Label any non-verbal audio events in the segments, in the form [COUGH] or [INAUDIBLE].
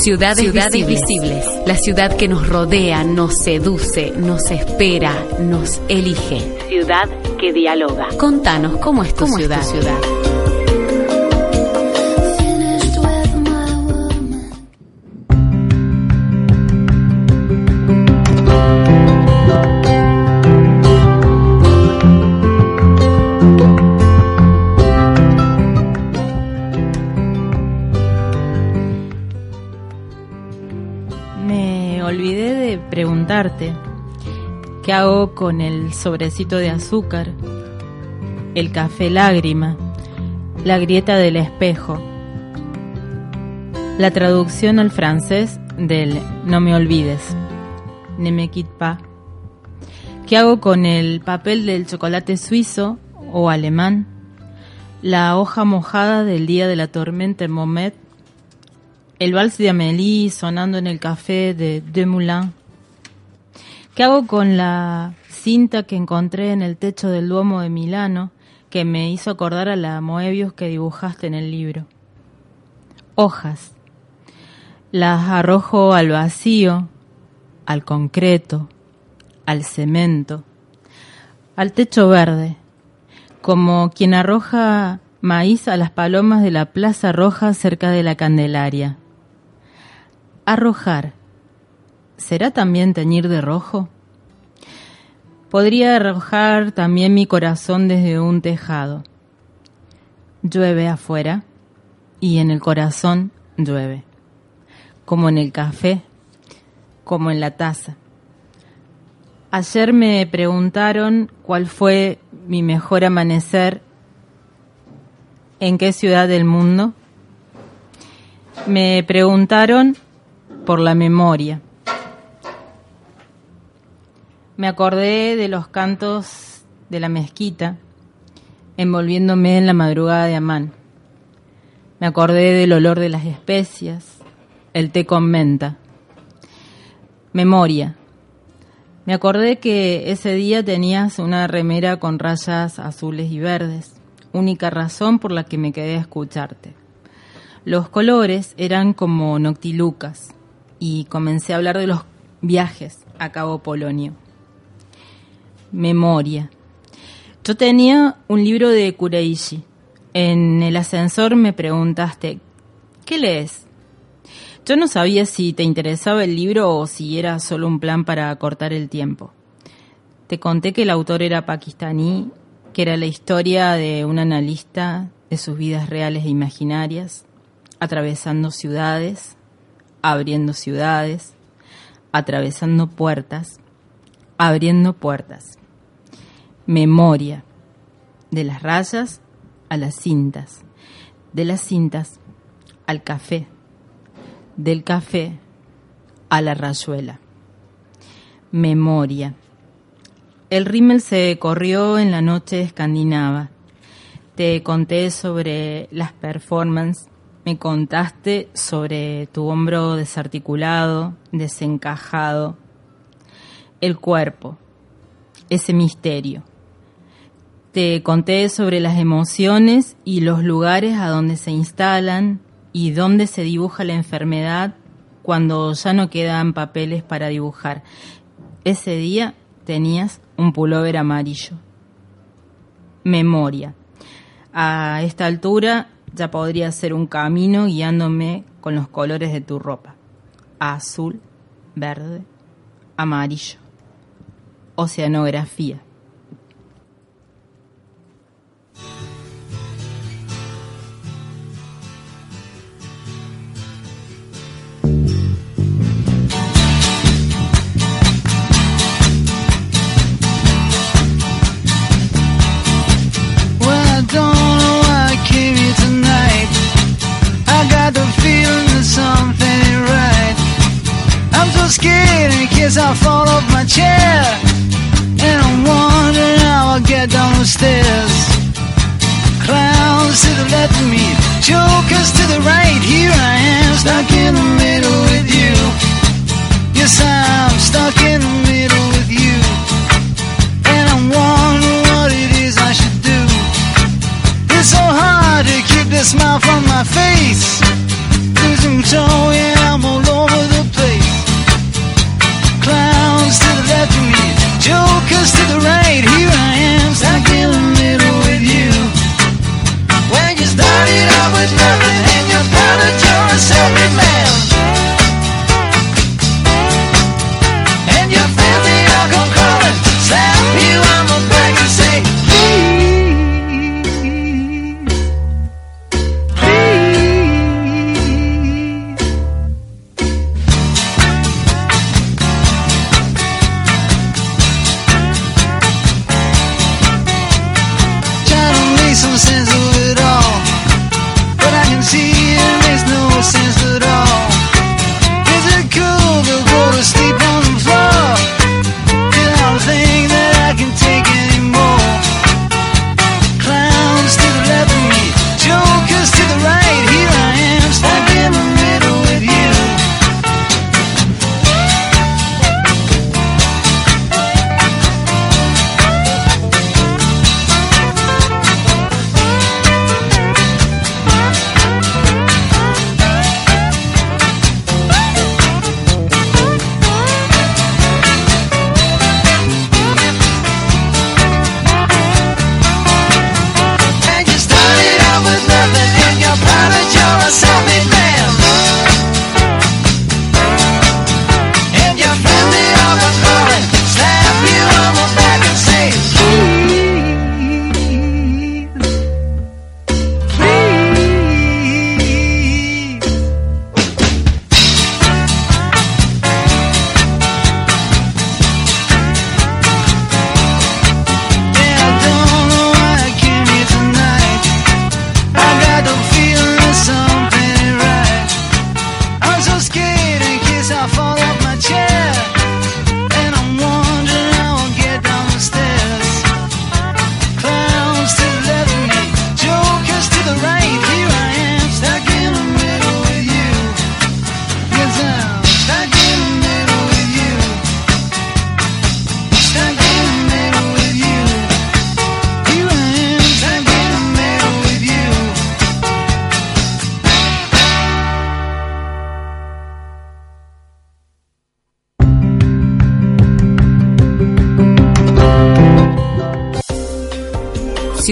Ciudades, Ciudades visibles. La ciudad que nos rodea, nos seduce, nos espera, nos elige. Ciudad que dialoga. Contanos cómo es tu ciudad. ciudad? Qué hago con el sobrecito de azúcar, el café lágrima, la grieta del espejo, la traducción al francés del no me olvides, ne me quitte pas. ¿Qué hago con el papel del chocolate suizo o alemán? La hoja mojada del día de la tormenta en Momet, el vals de Amélie sonando en el café de De Moulin, ¿Qué hago con la cinta que encontré en el techo del Duomo de Milano que me hizo acordar a la Moebius que dibujaste en el libro? Hojas. Las arrojo al vacío, al concreto, al cemento, al techo verde, como quien arroja maíz a las palomas de la Plaza Roja cerca de la Candelaria. Arrojar ¿será también teñir de rojo? Podría arrojar también mi corazón desde un tejado. Llueve afuera y en el corazón llueve, como en el café, como en la taza. Ayer me preguntaron cuál fue mi mejor amanecer, en qué ciudad del mundo. Me preguntaron por la memoria me acordé de los cantos de la mezquita, envolviéndome en la madrugada de Amán. Me acordé del olor de las especias, el té con menta. Memoria. Me acordé que ese día tenías una remera con rayas azules y verdes, única razón por la que me quedé a escucharte. Los colores eran como noctilucas y comencé a hablar de los viajes a Cabo Polonio memoria. Yo tenía un libro de Kureishi. En el ascensor me preguntaste, ¿qué lees? Yo no sabía si te interesaba el libro o si era solo un plan para cortar el tiempo. Te conté que el autor era pakistaní, que era la historia de un analista de sus vidas reales e imaginarias, atravesando ciudades, abriendo ciudades, atravesando puertas, abriendo puertas memoria, de las rayas a las cintas, de las cintas al café, del café a la rayuela. Memoria. El rímel se corrió en la noche escandinava. Te conté sobre las performances, me contaste sobre tu hombro desarticulado, desencajado, el cuerpo, ese misterio te conté sobre las emociones y los lugares a donde se instalan y dónde se dibuja la enfermedad cuando ya no quedan papeles para dibujar. Ese día tenías un pullover amarillo. Memoria. A esta altura ya podría ser un camino guiándome con los colores de tu ropa. Azul, verde, amarillo. Oceanografía. Scared in case I fall off my chair. And I'm wondering how I'll get down the stairs. Clowns to the left of me, jokers to the right. Here I am, stuck in the middle with you. Yes, I'm stuck in the middle with you. And I'm wondering what it is I should do. It's so hard to the smile from my face. 最终终于。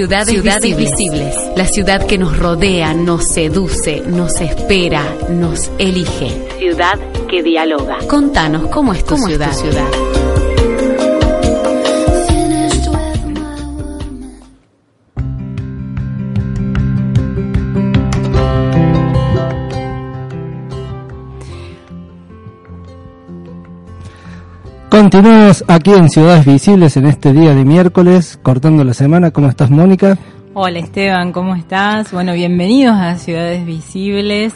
Ciudades, visibles. La ciudad que nos rodea, nos seduce, nos espera, nos elige. Ciudad que dialoga. Contanos cómo es tu ciudad. ciudad? Continuamos aquí en Ciudades Visibles en este día de miércoles, cortando la semana. ¿Cómo estás, Mónica? Hola, Esteban, ¿cómo estás? Bueno, bienvenidos a Ciudades Visibles,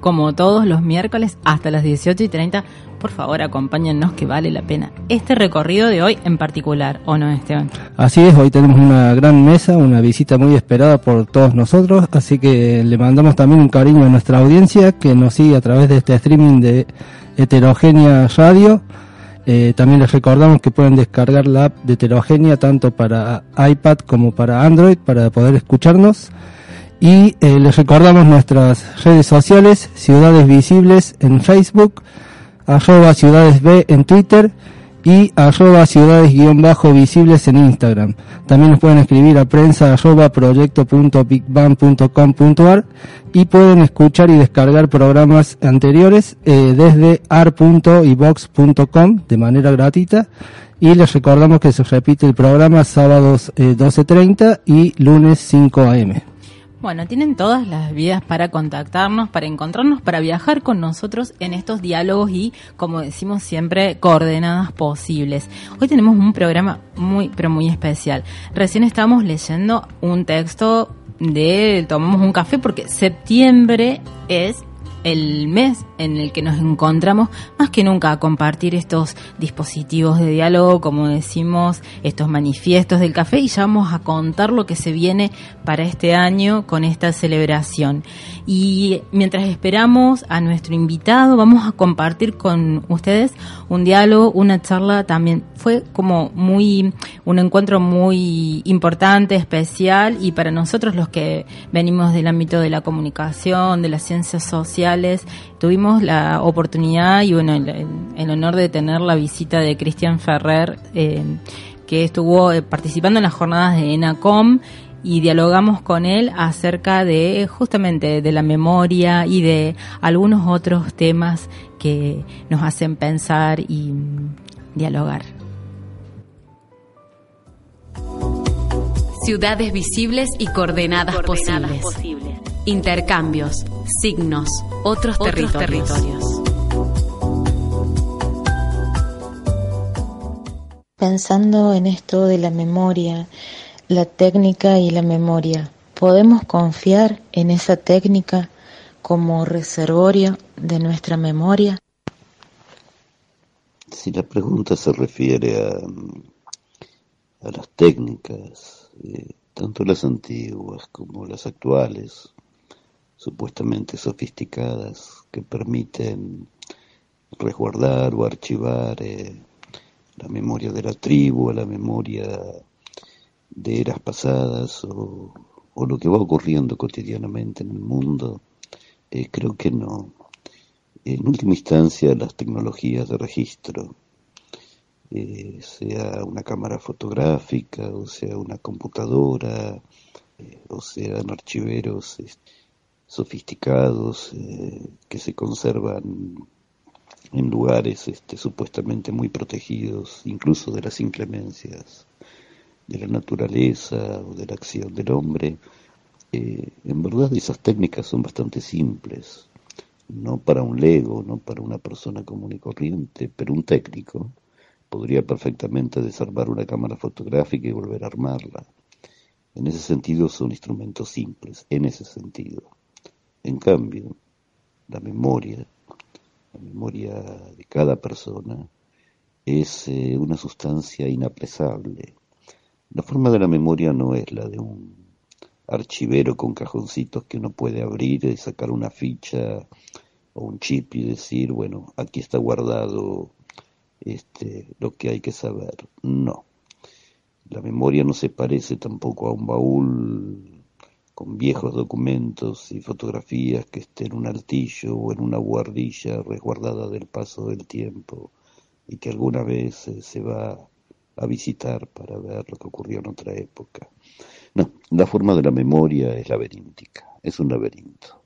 como todos los miércoles, hasta las 18 y 30. Por favor, acompáñennos que vale la pena este recorrido de hoy en particular, ¿o no, Esteban? Así es, hoy tenemos una gran mesa, una visita muy esperada por todos nosotros, así que le mandamos también un cariño a nuestra audiencia que nos sigue a través de este streaming de Heterogénea Radio eh, también les recordamos que pueden descargar la app de Heterogénea tanto para iPad como para Android para poder escucharnos. Y eh, les recordamos nuestras redes sociales, Ciudades Visibles en Facebook, arroba Ciudades en Twitter y arroba ciudades-visibles en Instagram. También nos pueden escribir a prensa arroba proyecto.bigbang.com.ar y pueden escuchar y descargar programas anteriores eh, desde ar.ibox.com de manera gratuita y les recordamos que se repite el programa sábados 12.30 eh, y lunes 5 am. Bueno, tienen todas las vías para contactarnos, para encontrarnos, para viajar con nosotros en estos diálogos y, como decimos siempre, coordenadas posibles. Hoy tenemos un programa muy, pero muy especial. Recién estamos leyendo un texto de Tomamos un café porque septiembre es el mes en el que nos encontramos más que nunca a compartir estos dispositivos de diálogo, como decimos, estos manifiestos del café y ya vamos a contar lo que se viene para este año con esta celebración. Y mientras esperamos a nuestro invitado, vamos a compartir con ustedes un diálogo, una charla también. Fue como muy, un encuentro muy importante, especial y para nosotros los que venimos del ámbito de la comunicación, de las ciencias sociales, tuvimos la oportunidad y bueno, el, honor de tener la visita de Cristian Ferrer, eh, que estuvo eh, participando en las jornadas de ENACOM y dialogamos con él acerca de justamente de la memoria y de algunos otros temas que nos hacen pensar y mm, dialogar. Ciudades visibles y coordenadas, posibles. Intercambios, signos, otros, territorios. Pensando en esto de la memoria, la técnica y la memoria, ¿podemos confiar en esa técnica como reservorio de nuestra memoria? Si la pregunta se refiere a, a las técnicas, eh, tanto las antiguas como las actuales, supuestamente sofisticadas que permiten resguardar o archivar eh, la memoria de la tribu, la memoria de eras pasadas o, lo que va ocurriendo cotidianamente en el mundo, eh, creo que no. En última instancia, las tecnologías de registro, eh, sea una cámara fotográfica, o sea una computadora, o sean archiveros sofisticados eh, que se conservan en lugares este, supuestamente muy protegidos, incluso de las inclemencias de la naturaleza o de la acción del hombre. Eh, en verdad esas técnicas son bastante simples, no para un lego, no para una persona común y corriente, pero un técnico podría perfectamente desarmar una cámara fotográfica y volver a armarla. En ese sentido son instrumentos simples, en ese sentido. En cambio, la memoria, la memoria de cada persona, es eh, una sustancia inapresable. La forma de la memoria no es la de un archivero con cajoncitos que uno puede abrir y sacar una ficha o un chip y decir, bueno, aquí está guardado este, lo que hay que saber. No. La memoria no se parece tampoco a un baúl con viejos documentos y fotografías que estén en un altillo o en una guardilla resguardada del paso del tiempo y que alguna vez eh, se va a visitar para ver lo que ocurrió en otra época. No, la forma de la memoria es laberíntica, es un laberinto.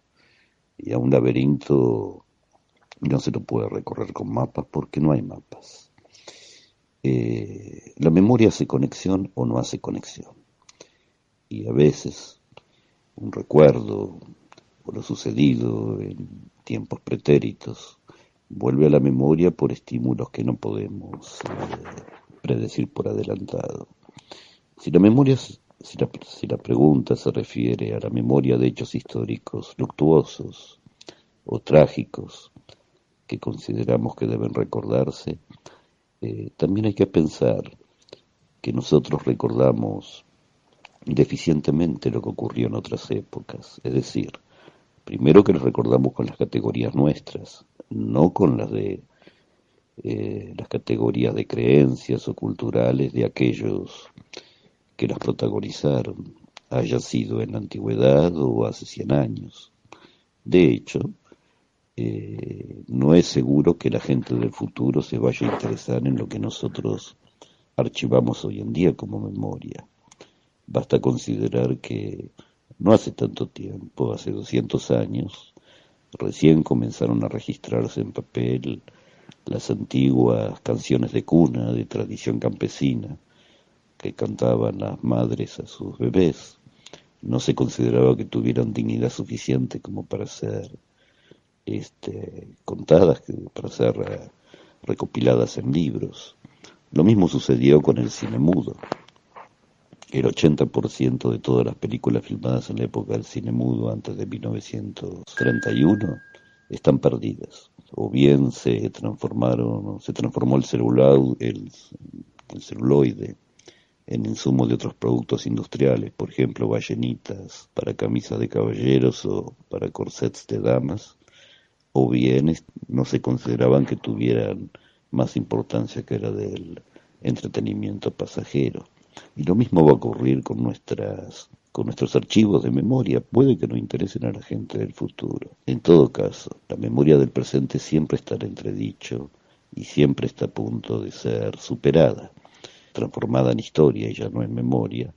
Y a un laberinto no se lo puede recorrer con mapas porque no hay mapas. Eh, la memoria hace conexión o no hace conexión. Y a veces un recuerdo o lo sucedido en tiempos pretéritos vuelve a la memoria por estímulos que no podemos eh, predecir por adelantado. Si la memoria, si la, pregunta se refiere a la memoria de hechos históricos luctuosos o trágicos que consideramos que deben recordarse, eh, también hay que pensar que nosotros recordamos deficientemente lo que ocurrió en otras épocas, es decir, primero que lo recordamos con las categorías nuestras, no con las de eh, las categorías de creencias o culturales de aquellos que las protagonizaron, haya sido en la antigüedad o hace 100 años. De hecho, eh, no es seguro que la gente del futuro se vaya a interesar en lo que nosotros archivamos hoy en día como memoria. Basta considerar que no hace tanto tiempo, hace 200 años, recién comenzaron a registrarse en papel las antiguas canciones de cuna de tradición campesina que cantaban las madres a sus bebés. No se consideraba que tuvieran dignidad suficiente como para ser este, contadas, para ser eh, recopiladas en libros. Lo mismo sucedió con el cine mudo. El 80% de todas las películas filmadas en la época del cine mudo antes de 1931 están perdidas. O bien se transformaron, se transformó el, celular, el, el celuloide en insumo de otros productos industriales, por ejemplo, ballenitas para camisas de caballeros o para corsets de damas, o bien no se consideraban que tuvieran más importancia que la del entretenimiento pasajero. Y lo mismo va a ocurrir con nuestras con nuestros archivos de memoria, puede que no interesen a la gente del futuro. En todo caso, la memoria del presente siempre estará entredicho y siempre está a punto de ser superada, transformada en historia y ya no en memoria,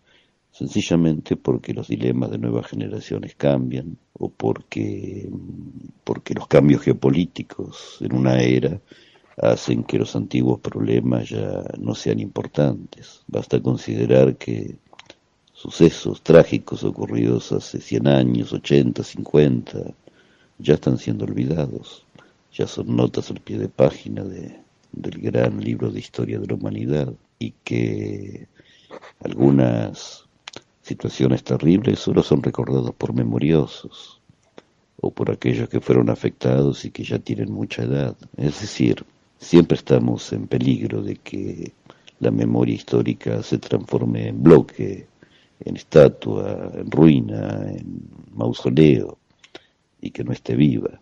sencillamente porque los dilemas de nuevas generaciones cambian o porque, porque los cambios geopolíticos en una era hacen que los antiguos problemas ya no sean importantes. Basta considerar que sucesos trágicos ocurridos hace 100 años, 80, 50, ya están siendo olvidados. Ya son notas al pie de página de, del gran libro de historia de la humanidad y que algunas situaciones terribles solo son recordados por memoriosos o por aquellos que fueron afectados y que ya tienen mucha edad. Es decir, siempre estamos en peligro de que la memoria histórica se transforme en bloque, en estatua, en ruina, en mausoleo y que no esté viva.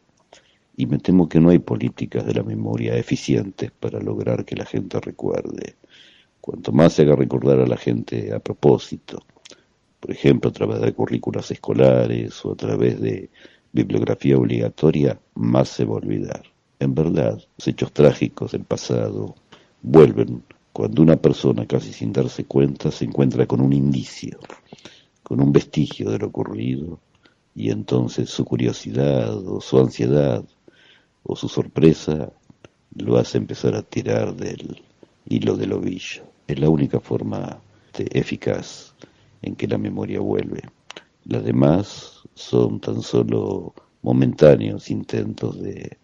Y me temo que no hay políticas de la memoria eficientes para lograr que la gente recuerde. Cuanto más se haga recordar a la gente a propósito, por ejemplo, a través de currículas escolares o a través de bibliografía obligatoria, más se va a olvidar. En verdad, los hechos trágicos del pasado vuelven cuando una persona, casi sin darse cuenta, se encuentra con un indicio, con un vestigio de lo ocurrido, y entonces su curiosidad o su ansiedad o su sorpresa lo hace empezar a tirar del hilo del ovillo. Es la única forma eficaz en que la memoria vuelve. Las demás son tan solo momentáneos intentos de,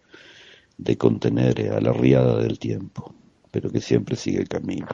de contener a la riada del tiempo, pero que siempre sigue el camino.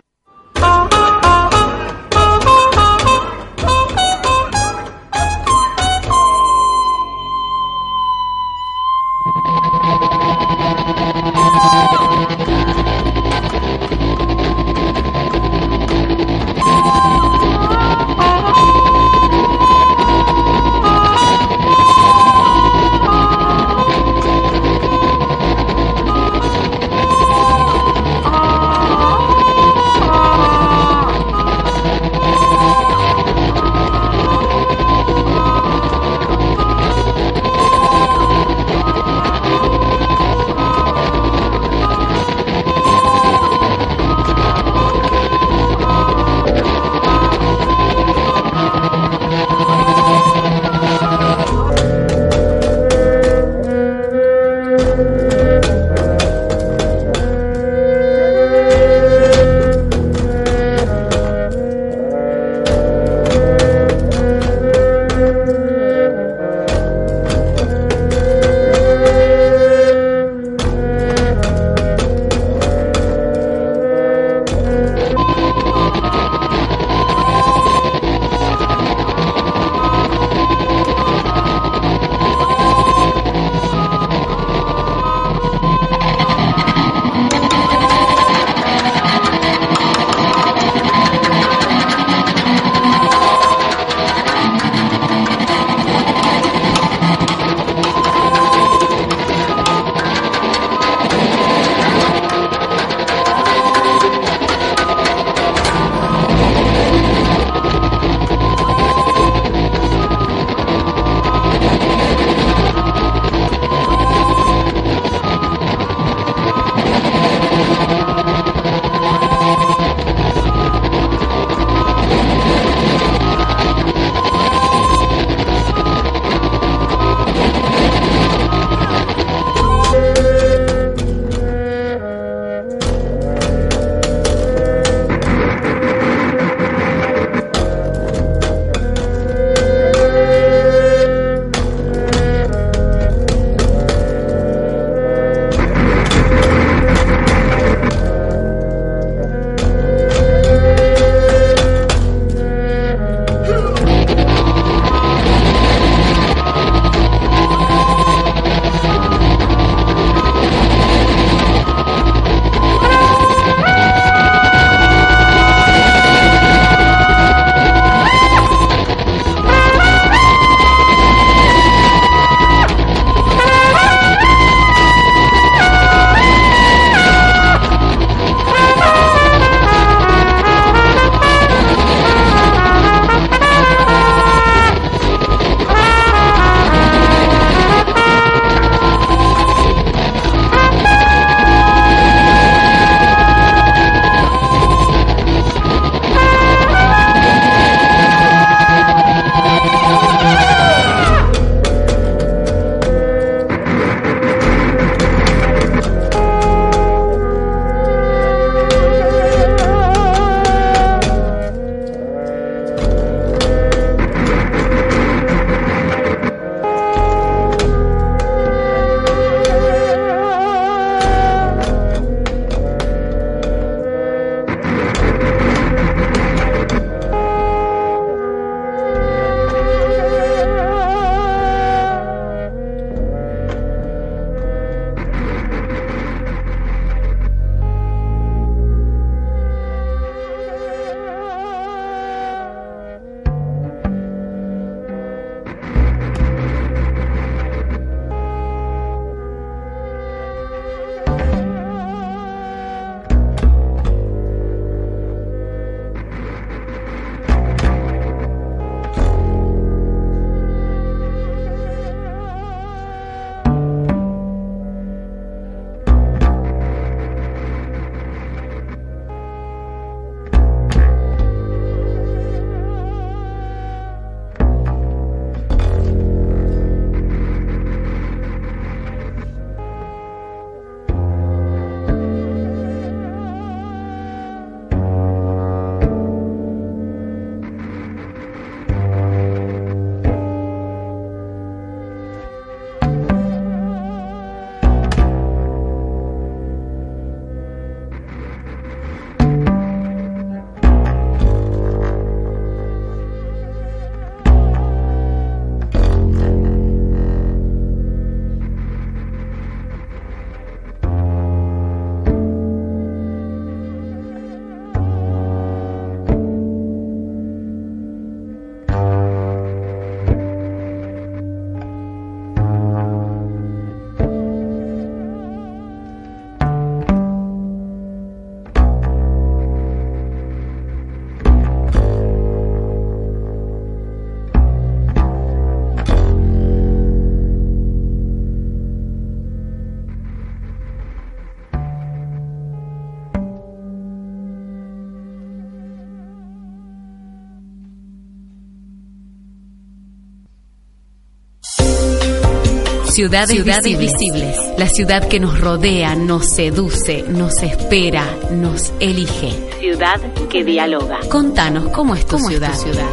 Ciudades, Ciudades visibles. La ciudad que nos rodea, nos seduce, nos espera, nos elige. Ciudad que dialoga. Contanos cómo es tu ciudad. ciudad?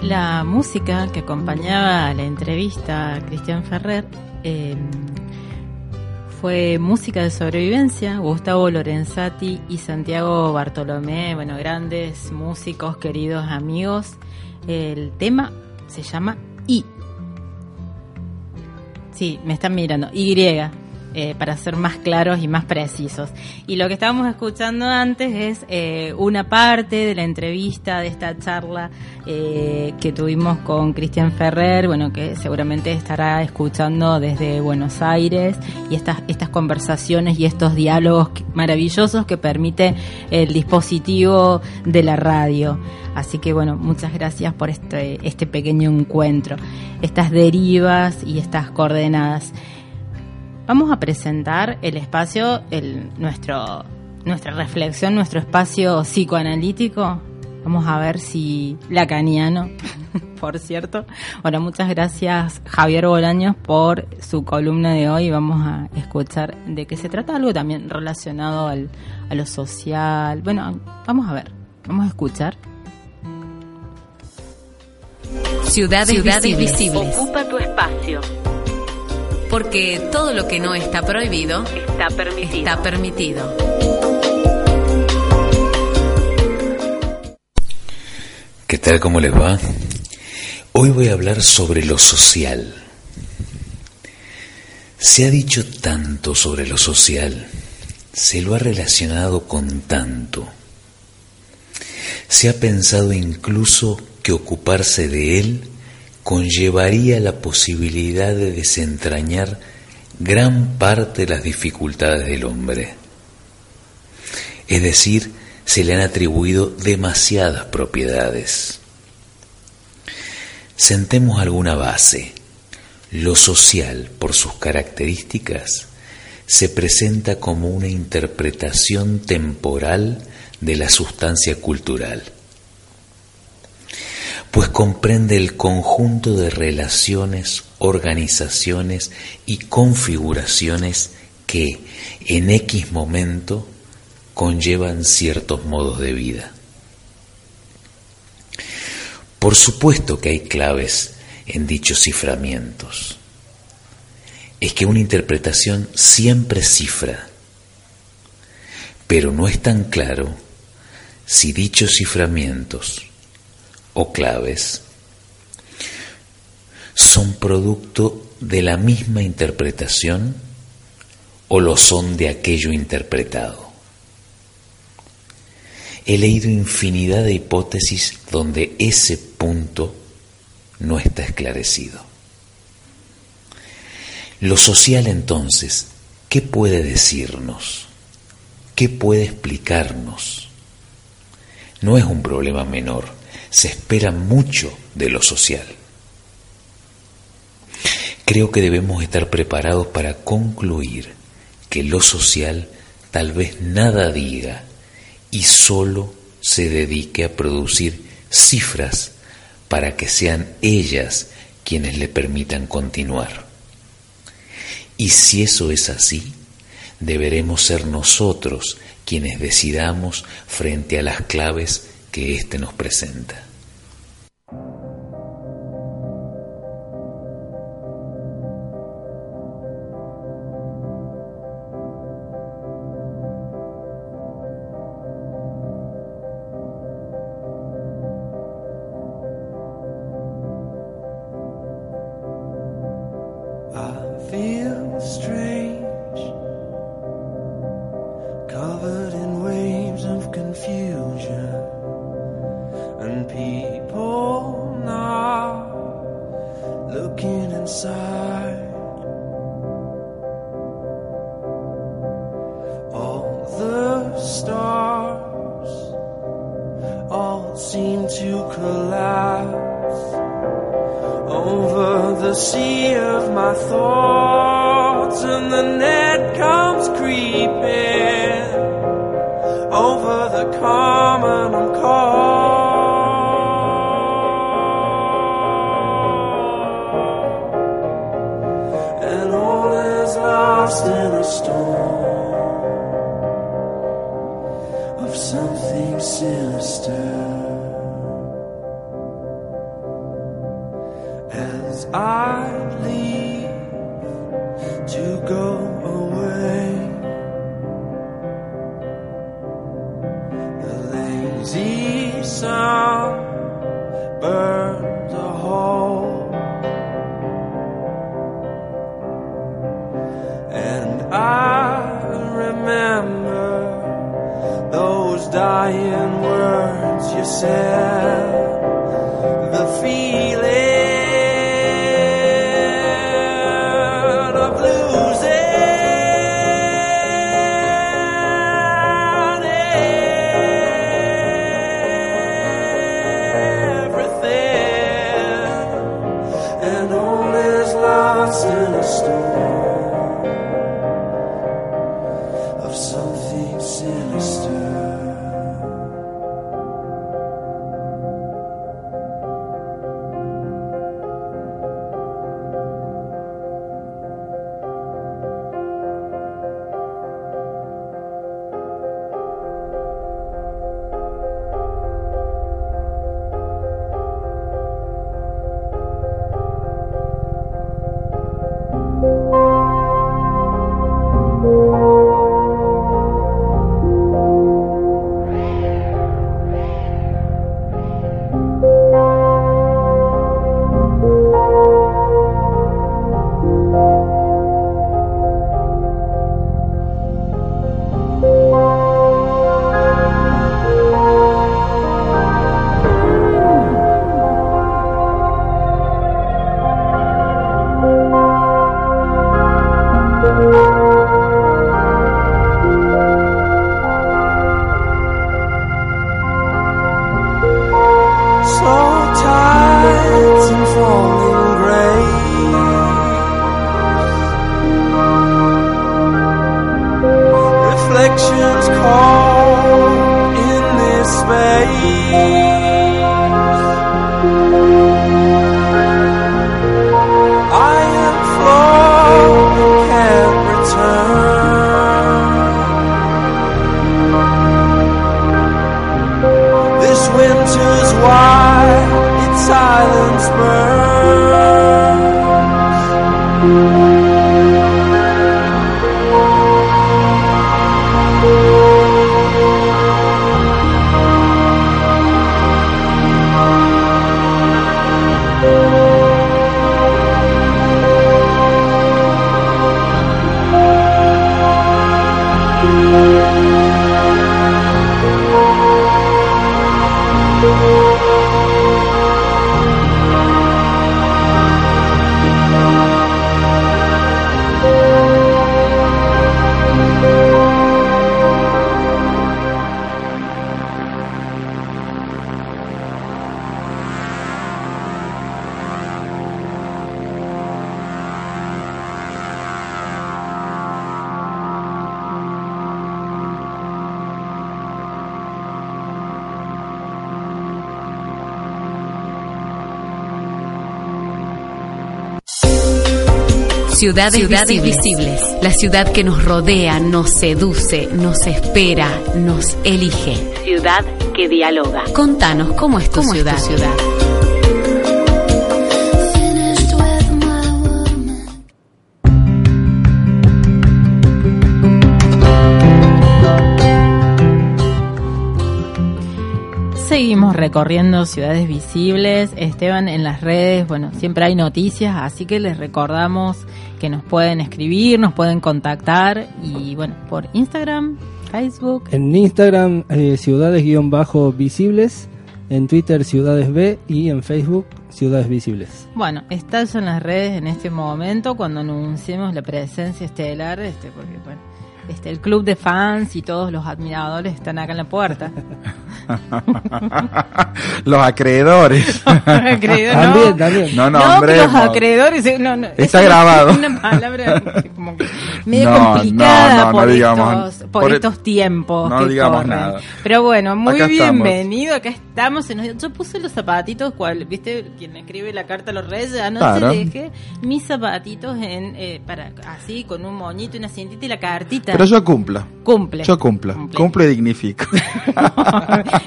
La música que acompañaba a la entrevista a Cristian Ferrer eh, fue música de sobrevivencia, Gustavo Lorenzati y Santiago Bartolomé, bueno, grandes músicos, queridos amigos. El tema se llama I. Sí, me están mirando. Y. Eh, para ser más claros y más precisos. Y lo que estábamos escuchando antes es eh, una parte de la entrevista, de esta charla eh, que tuvimos con Cristian Ferrer, bueno, que seguramente estará escuchando desde Buenos Aires, y estas, estas conversaciones y estos diálogos maravillosos que permite el dispositivo de la radio. Así que bueno, muchas gracias por este, este pequeño encuentro, estas derivas y estas coordenadas. Vamos a presentar el espacio, el, nuestro, nuestra reflexión, nuestro espacio psicoanalítico. Vamos a ver si lacaniano, [LAUGHS] por cierto. Bueno, muchas gracias Javier Bolaños por su columna de hoy. Vamos a escuchar de qué se trata, algo también relacionado al, a lo social. Bueno, vamos a ver, vamos a escuchar. Ciudades, Ciudades visibles. Ocupa tu espacio porque todo lo que no está prohibido está permitido. ¿Qué tal? ¿Cómo les va? Hoy voy a hablar sobre lo social. Se ha dicho tanto sobre lo social, se lo ha relacionado con tanto. Se ha pensado incluso que ocuparse de él conllevaría la posibilidad de desentrañar gran parte de las dificultades del hombre. Es decir, se le han atribuido demasiadas propiedades. Sentemos alguna base. Lo social, por sus características, se presenta como una interpretación temporal de la sustancia cultural pues comprende el conjunto de relaciones, organizaciones y configuraciones que en X momento conllevan ciertos modos de vida. Por supuesto que hay claves en dichos ciframientos. Es que una interpretación siempre cifra, pero no es tan claro si dichos ciframientos o claves son producto de la misma interpretación o lo son de aquello interpretado. He leído infinidad de hipótesis donde ese punto no está esclarecido. Lo social entonces, ¿qué puede decirnos? ¿Qué puede explicarnos? No es un problema menor se espera mucho de lo social. Creo que debemos estar preparados para concluir que lo social tal vez nada diga y solo se dedique a producir cifras para que sean ellas quienes le permitan continuar. Y si eso es así, deberemos ser nosotros quienes decidamos frente a las claves que éste nos presenta. said. Ciudades, visibles. La ciudad que nos rodea, nos seduce, nos espera, nos elige. Ciudad que dialoga. Contanos cómo es tu ciudad. ciudad? Seguimos recorriendo ciudades visibles. Esteban, en las redes, bueno, siempre hay noticias, así que les recordamos que nos pueden escribir, nos pueden contactar y bueno, por Instagram, Facebook. En Instagram, eh, ciudades-visibles, en Twitter, ciudades B y en Facebook, ciudades visibles. Bueno, estás en las redes en este momento cuando anunciemos la presencia estelar, este, porque bueno, este, el club de fans y todos los admiradores están acá en la puerta. [LAUGHS] [LAUGHS] los acreedores. [LAUGHS] también, también. No, no, los acreedores. No, Está grabado. Una palabra [LAUGHS] como que medio No, complicada no, no, por, no digamos- estos, por por- estos tiempos. no que digamos corren. nada. Pero bueno, muy Acá estamos. bienvenido. Acá estamos. Se nos- Yo puse los zapatitos, cual, ¿viste? Quien escribe la carta a los reyes. Anoche Claro. dejé mis zapatitos en eh, para así, con un moñito, una cintita y la cartita. Pero yo cumplo. Cumple. Yo cumplo. Cumple. Y dignifico. [LAUGHS]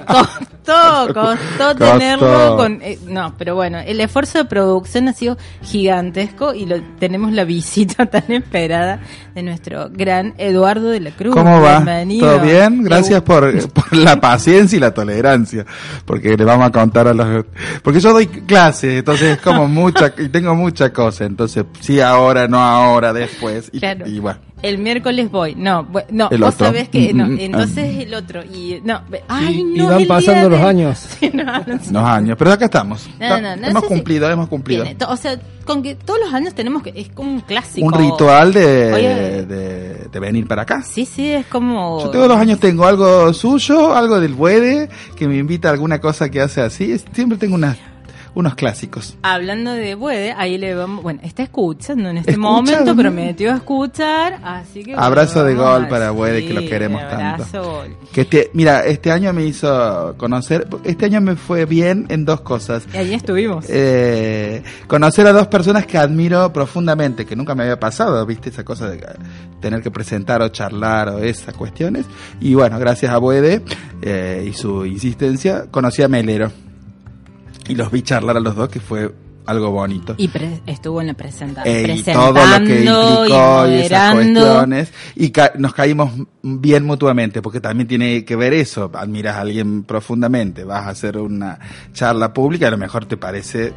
costó, [LAUGHS] costó Costó. tenerlo con... eh, no, pero bueno, el esfuerzo de producción ha sido gigantesco y lo, tenemos la visita [LAUGHS] tan esperada de nuestro gran Eduardo de la Cruz. ¿Cómo va? Bienvenido. ¿Todo bien? Gracias por, [LAUGHS] por la paciencia y la tolerancia. Porque le vamos a contar a los... Porque yo doy clases, entonces es como [LAUGHS] mucha... Y tengo mucha cosa. Entonces, sí ahora, no ahora, después. Y, Claro. y bueno. El miércoles voy. No, no, El vos otro. sabés que... No, Mm, mm, entonces el otro. Y, no, ay, Y- y no, van pasando los de- años. [LAUGHS] Sí, no, no sé. Unos años. Pero acá estamos. No, no, no hemos sé si- cumplido, hemos cumplido. Viene, to- o sea, con que todos los años tenemos que... Es como un clásico. Un ritual de, Oye. de, de venir para acá. Sí, sí, es como... Yo todos los años tengo algo suyo, algo del Buede, que me invita a alguna cosa que hace así. Siempre tengo unas, unos clásicos. Hablando de Buede, ahí le vamos, bueno, está escuchando en este Escucha, momento, prometió escuchar, así que... Abrazo de gol para Buede, que lo sí, queremos abrazo, tanto. Que este, mira, este año me hizo conocer, este año me fue bien en dos cosas. Y ahí estuvimos. Eh, conocer a dos personas que admiro profundamente, que nunca me había pasado, viste, esa cosa de tener que presentar o charlar o esas cuestiones. Y bueno, gracias a Buede eh, y su insistencia, conocí a Melero. Y los vi charlar a los dos, que fue algo bonito. Y pre- estuvo en la presenta Eh, y presentando todo lo que implicó y y, esas cuestiones. Y ca- nos caímos bien mutuamente porque también tiene que ver eso. Admiras a alguien profundamente vas a hacer una charla pública a lo mejor te parece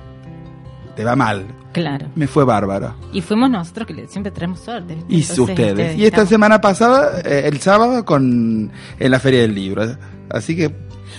te va mal. Claro. me fue bárbaro. Y fuimos nosotros que siempre traemos suerte. y Entonces, ustedes. este, y esta estamos- semana pasada eh, el sábado con en la feria del libro. Así que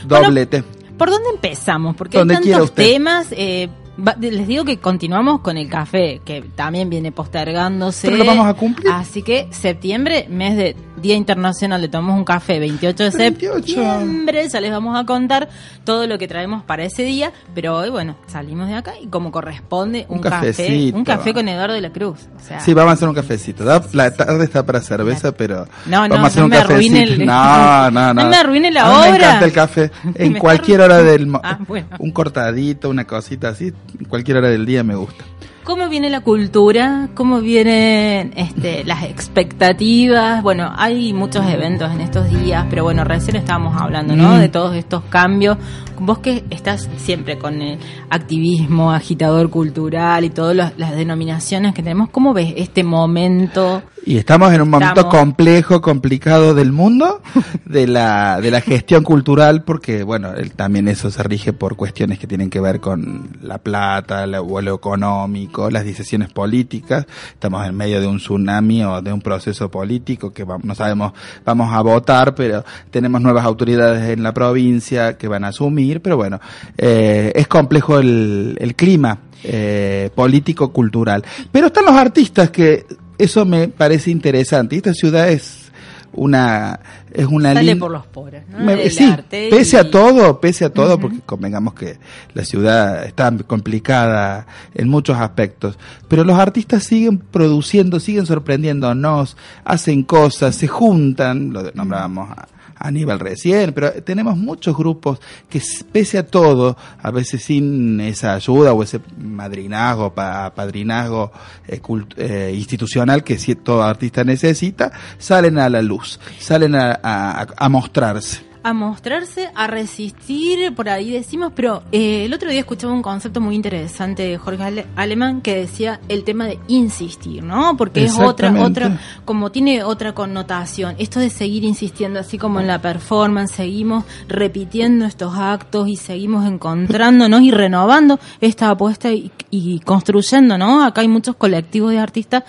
doblete ¿Por dónde empezamos? Porque hay tantos temas. eh, va- les digo que continuamos con el café, que también viene postergándose. Pero lo vamos a cumplir. Así que septiembre, mes de Día Internacional de Tomamos un Café, 28 de 28. septiembre. Ya les vamos a contar todo lo que traemos para ese día. Pero hoy, bueno, salimos de acá y como corresponde, un, Un café. cafecito. Un café con Eduardo de la Cruz. O sea, Sí, vamos a hacer un cafecito. Da- La tarde está para cerveza, pero No, no, vamos a hacer no un cafecito. el- No, no, [LAUGHS] no. no me arruine la A mí Me obra. encanta el café. [LAUGHS] En cualquier hora del... Ah, bueno. Un cortadito, una cosita así. En cualquier hora del día me gusta. ¿Cómo viene la cultura? ¿Cómo vienen este, las expectativas? Bueno, hay muchos eventos en estos días, pero bueno, recién estábamos hablando, ¿no? Mm. De todos estos cambios. Vos que estás siempre con el activismo, agitador cultural y todas las, las denominaciones que tenemos, ¿cómo ves este momento? Y estamos en un momento Estamos. complejo, complicado del mundo, de la, de la gestión cultural, porque, bueno, el- también eso se rige por cuestiones que tienen que ver con la plata, la- o lo económico, las decisiones políticas. Estamos en medio de un tsunami o de un proceso político que no sabemos, vamos a votar, pero tenemos nuevas autoridades en la provincia que van a asumir, pero bueno, eh, es complejo el, el clima eh, político-cultural. Pero están los artistas que eso me parece interesante. Esta ciudad es una es una Sale por los poros, ¿no? Me- El sí, arte pese y- a todo, pese a todo, porque convengamos que la ciudad está complicada en muchos aspectos, pero los artistas siguen produciendo, siguen sorprendiéndonos, hacen cosas, se juntan, lo nombrábamos a Aníbal recién, pero tenemos muchos grupos que pese a todo, a veces sin esa ayuda o ese madrinazgo, pa- padrinazgo eh, eh, institucional que todo artista necesita, salen a la luz, salen a- a mostrarse. A mostrarse, a resistir, por ahí decimos, pero eh, el otro día escuchaba un concepto muy interesante de Jorge Ale- Alemán que decía el tema de insistir, ¿no? Porque es otra, otra, como tiene otra connotación. Esto de seguir insistiendo, así como en la performance, seguimos repitiendo estos actos y seguimos encontrándonos y renovando esta apuesta y, y construyendo, ¿no? Acá hay muchos colectivos de artistas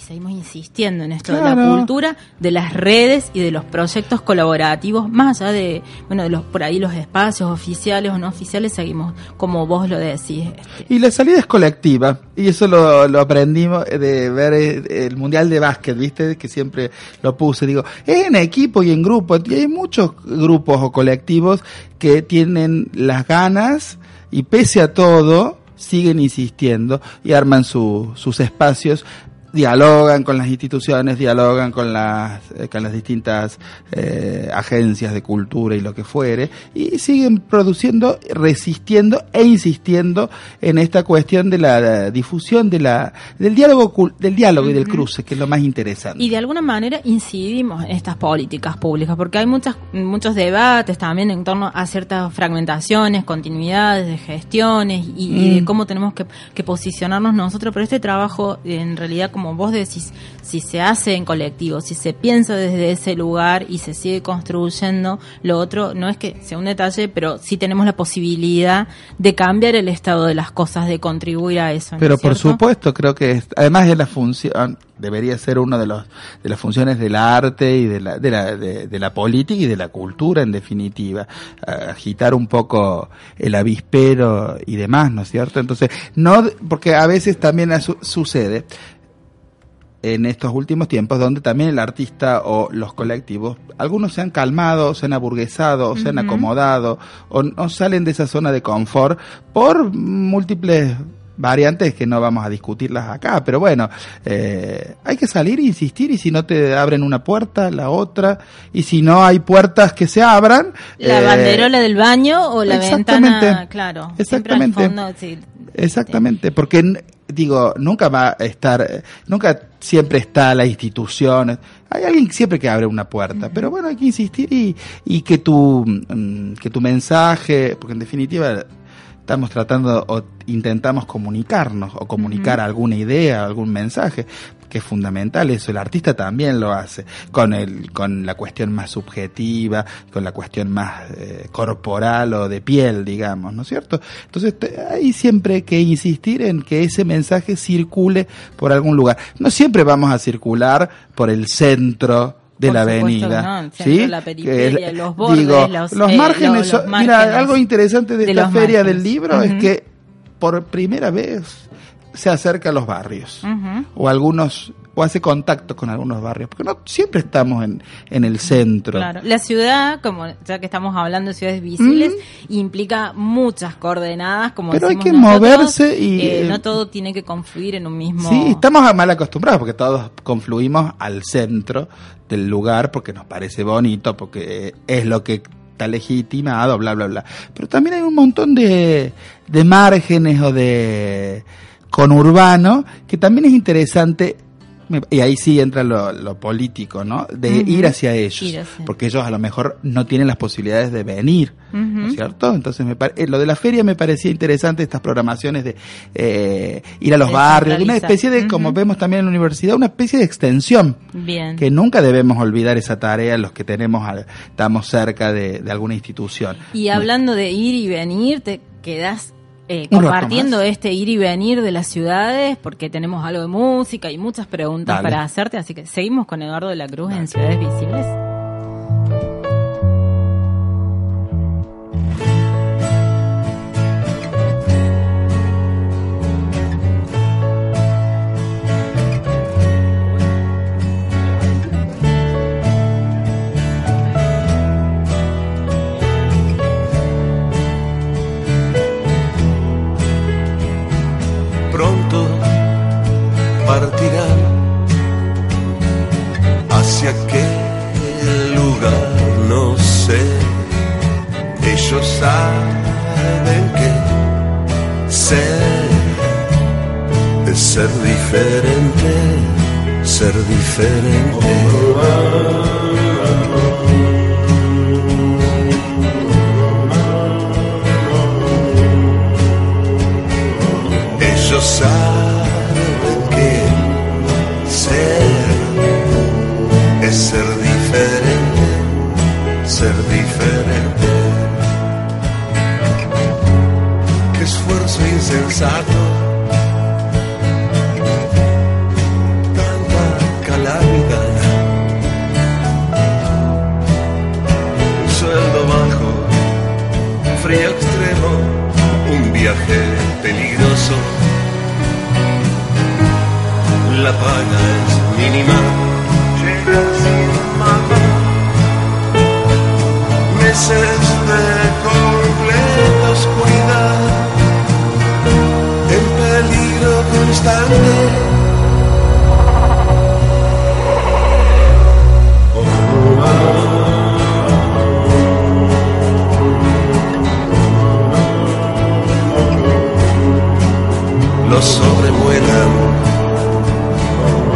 y seguimos insistiendo en esto de la cultura, de las redes y de los proyectos colaborativos, más allá de, bueno, de los por ahí los espacios oficiales o no oficiales, seguimos como vos lo decís. este, Y la salida es colectiva, y eso lo, lo aprendimos de ver eh, el Mundial de Básquet, ¿viste? Que siempre lo puse, digo, es en equipo y en grupo, y hay muchos grupos o colectivos que tienen las ganas y pese a todo siguen insistiendo y arman su- sus espacios dialogan con las instituciones, dialogan con las, eh, con las distintas eh, agencias de cultura y lo que fuere, y siguen produciendo, resistiendo e insistiendo en esta cuestión de la difusión de la, del diálogo, del diálogo y del cruce, que es lo más interesante. Y de alguna manera incidimos en estas políticas públicas, porque hay muchas, muchos debates también en torno a ciertas fragmentaciones, continuidades de gestiones y, de mm. cómo tenemos que, que posicionarnos nosotros, pero este trabajo en realidad como vos decís, si se hace en colectivo, si se piensa desde ese lugar y se sigue construyendo, lo otro no es que sea un detalle, pero sí tenemos la posibilidad de cambiar el estado de las cosas, de contribuir a eso. pero por supuesto, creo que además de la función, debería ser una de, los, de las funciones del arte y de la, de la, de, la política y de la cultura en definitiva, agitar un poco el avispero y demás, ¿no es cierto? Entonces, no, porque a veces también sucede en estos últimos tiempos donde también el artista o los colectivos, algunos se han calmado, se han aburguesado, se han acomodado o no salen de esa zona de confort por múltiples variantes que no vamos a discutirlas acá, pero bueno, eh, hay que salir e insistir y si no te abren una puerta, la otra, y si no hay puertas que se abran... La eh, banderola del baño o la ventana, claro. Exactamente. Exactamente, porque digo, nunca va a estar, nunca siempre está la institución, hay alguien siempre que abre una puerta, pero bueno, hay que insistir y, y que tu, mm, que tu mensaje, porque en definitiva estamos tratando o intentamos comunicarnos o comunicar alguna idea, algún mensaje, que es fundamental eso. El artista también lo hace con el, con la cuestión más subjetiva, con la cuestión más eh, corporal o de piel, digamos, ¿no es cierto? Entonces hay siempre que insistir en que ese mensaje circule por algún lugar. No siempre vamos a circular por el centro de la avenida. ¿sí? La periferia, los bordes, digo, los, eh, márgenes, Mira, algo interesante de, esta feria del libro es que por primera vez se acerca a los barrios. O algunos o hace contacto con algunos barrios, porque no siempre estamos en, en el centro. Claro, la ciudad, como ya que estamos hablando de ciudades visibles, implica muchas coordenadas, como Pero hay que moverse y... Eh, no todo tiene que confluir en un mismo... Sí, estamos mal acostumbrados, porque todos confluimos al centro del lugar, porque nos parece bonito, porque es lo que está legitimado, bla, bla, bla. Pero también hay un montón de, de márgenes o de conurbano que también es interesante y ahí sí entra lo, político, ¿no? De ir hacia ellos, porque ellos a lo mejor no tienen las posibilidades de venir, ¿no es cierto? Entonces, me eh, lo de la feria me parecía interesante, estas programaciones de eh, ir a los barrios, una especie de, como vemos también en la universidad, una especie de extensión. Bien. Que nunca debemos olvidar esa tarea los que tenemos, estamos cerca de, de alguna institución. Y hablando de ir y venir, te quedas eh, compartiendo este ir y venir de las ciudades, porque tenemos algo de música y muchas preguntas para hacerte, así que seguimos con Eduardo de la Cruz en Ciudades Visibles. ser diferente, ser diferente. Ellos saben que ser es ser diferente, ser diferente. Qué esfuerzo insensato la paga es mínima. Llega sin mamá, meses de completa oscuridad, en peligro constante.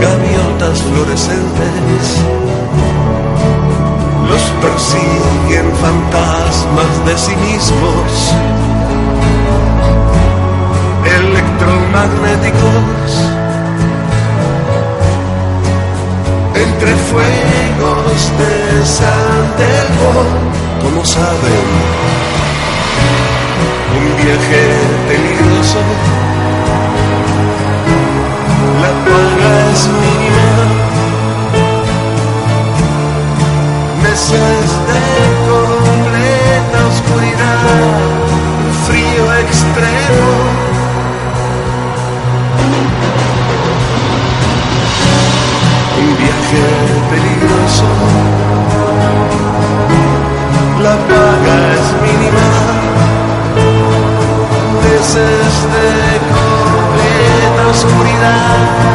gaviotas fluorescentes. Los persiguen fantasmas de sí mismos, electromagnéticos, entre fuegos de Santelmo, como saben, un viaje peligroso. La paz es meses de completa oscuridad, frío extremo. Un viaje peligroso, la paga es mínima, meses de completa oscuridad,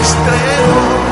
extremo.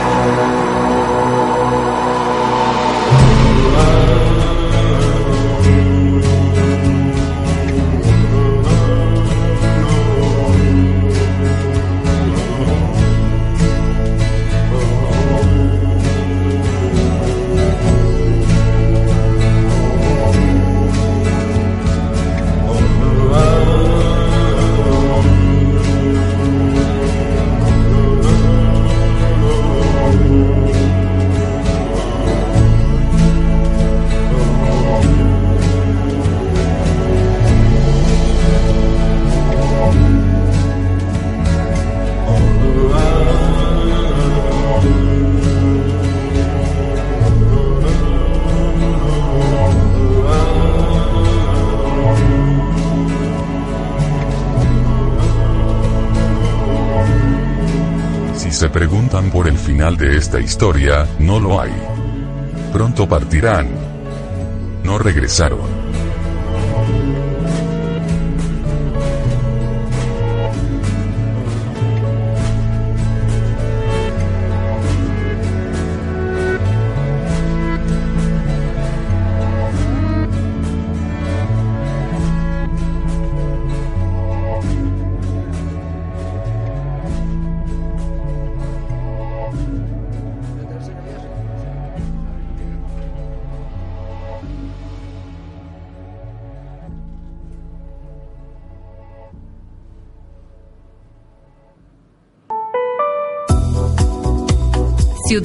Esta historia, no lo hay. Pronto partirán. No regresaron.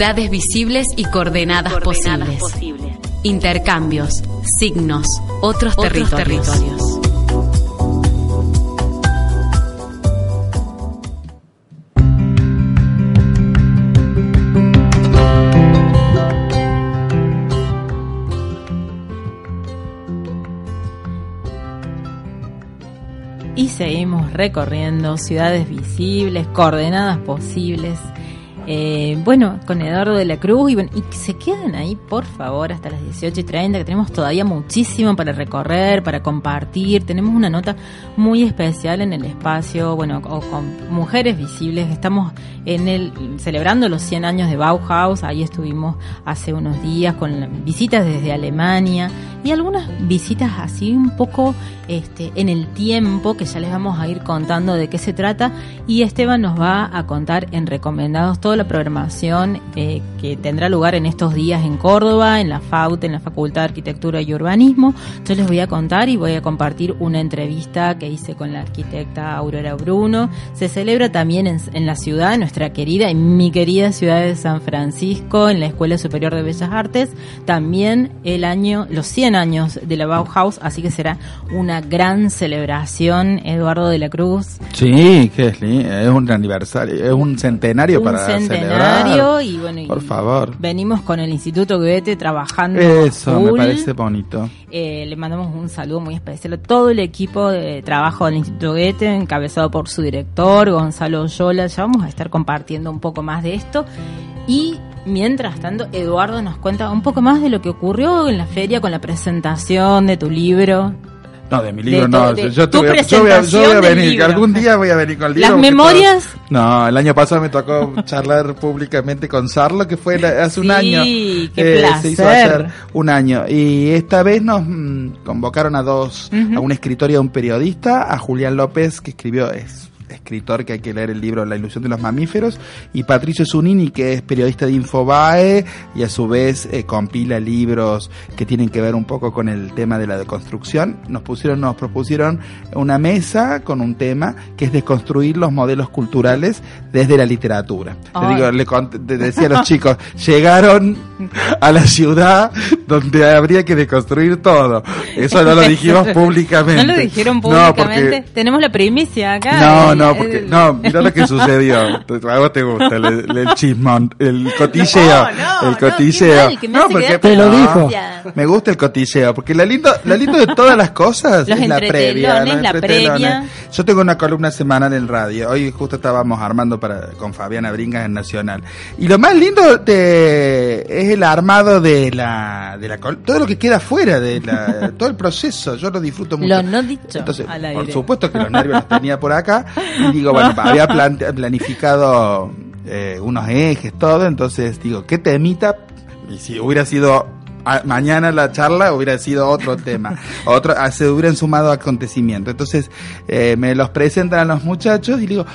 Ciudades visibles y coordenadas, Coordenadas posibles. Intercambios, signos, otros, territorios. territorios. Y seguimos recorriendo ciudades visibles, coordenadas posibles. Eh, bueno, con Eduardo de la Cruz y, bueno, y se queden ahí, por favor, hasta las 18 y 30, que tenemos todavía muchísimo para recorrer, para compartir. Tenemos una nota muy especial en el espacio, bueno, o con mujeres visibles. Estamos en el celebrando los 100 años de Bauhaus. Ahí estuvimos hace unos días con visitas desde Alemania y algunas visitas así un poco este, en el tiempo, que ya les vamos a ir contando de qué se trata. Y Esteban nos va a contar en recomendados toda la programación eh, que tendrá lugar en estos días en Córdoba, en la FAUT, en la Facultad de Arquitectura y Urbanismo. Yo les voy a contar y voy a compartir una entrevista que hice con la arquitecta Aurora Bruno. Se celebra también en, en la ciudad, en nuestra querida y mi querida ciudad de San Francisco, en la Escuela Superior de Bellas Artes, también el año, los 100 años de la Bauhaus, así que será una gran celebración, Eduardo de la Cruz. Sí, que es, es un aniversario, es un centenario un para centenario celebrar. y bueno, y Por favor. venimos con el Instituto Goethe trabajando Eso me parece bonito. Eh, le mandamos un saludo muy especial a todo el equipo de trabajo del Instituto Goethe, encabezado por su director, Gonzalo Yola. Ya vamos a estar compartiendo un poco más de esto. Y mientras tanto, Eduardo nos cuenta un poco más de lo que ocurrió en la feria con la presentación de tu libro. No, de mi libro De no. de yo, te voy a, yo voy a- yo voy a venir. libro. Algún día voy a venir con el libro. Las memorias. No, el año pasado me tocó [LAUGHS] charlar públicamente con Sarlo, que fue la- hace un año. qué Eh, Se hizo placer. ayer un año. Y esta vez nos mm, convocaron a dos, a un escritor y a un periodista, a Julián López, que escribió, es escritor que hay que leer el libro La ilusión de los mamíferos, y Patricio Zunini, que es periodista de Infobae y a su vez eh, compila libros que tienen que ver un poco con el tema de la deconstrucción. Nos pusieron, nos propusieron una mesa con un tema que es desconstruir los modelos culturales desde la literatura. Le Ay. digo, le le decía a los chicos, llegaron a la ciudad donde habría que deconstruir todo. Eso no lo dijimos públicamente. [LAUGHS] No lo dijeron No, públicamente. porque Tenemos la primicia acá. no, El- no, porque, el- no, mira lo que sucedió. A vos te gusta el, el chismón, el cotilleo. No, no, el no, qué cotilleo. mal, que me hace porque quedar Te lo no, dijo. Me gusta el cotilleo, porque lo lindo, lo lindo de todas las cosas Los es la previa. entretelones, la previa. Yo tengo una columna semanal en radio. Hoy justo estábamos armando para con Fabiana Bringas en Nacional. Y lo más lindo de, es el armado de la, de la col- todo lo que queda fuera de la, [LAUGHS] todo el proceso. Yo lo disfruto mucho. Lo no dicho Entonces, al por supuesto que los nervios los tenía por acá. Y digo, bueno, [LAUGHS] había planificado eh, unos ejes, todo. Entonces digo, ¿qué temita? Y si hubiera sido a- mañana la charla, hubiera sido otro [LAUGHS] tema. otro ah, Se hubieran sumado acontecimientos. Entonces eh, me los presentan a los muchachos y digo,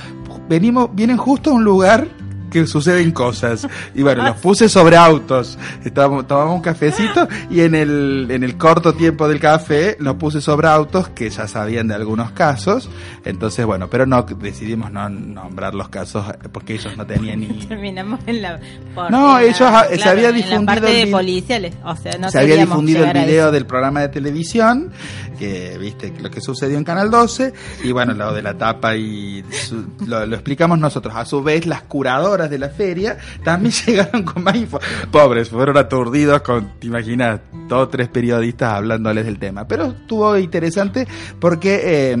venimos, vienen justo a un lugar que suceden cosas. Y bueno, los puse sobre autos. Estábamos, tomamos un cafecito y en el, en el corto tiempo del café los puse sobre autos que ya sabían de algunos casos. Entonces, bueno, pero no decidimos no nombrar los casos eh, porque ellos no tenían ni... [LAUGHS] Terminamos en la. No, en la- ellos, ah, se había En difundido la parte el de policiales. O sea, no se había difundido el video del programa de televisión, que viste lo que sucedió en Canal 12, y bueno, lo de la tapa y su- lo, lo explicamos nosotros. A su vez, las curadoras de la feria también [LAUGHS] llegaron con más info. Pobres, fueron aturdidos con, te imaginas, dos tres periodistas hablándoles del tema. Pero estuvo interesante porque eh,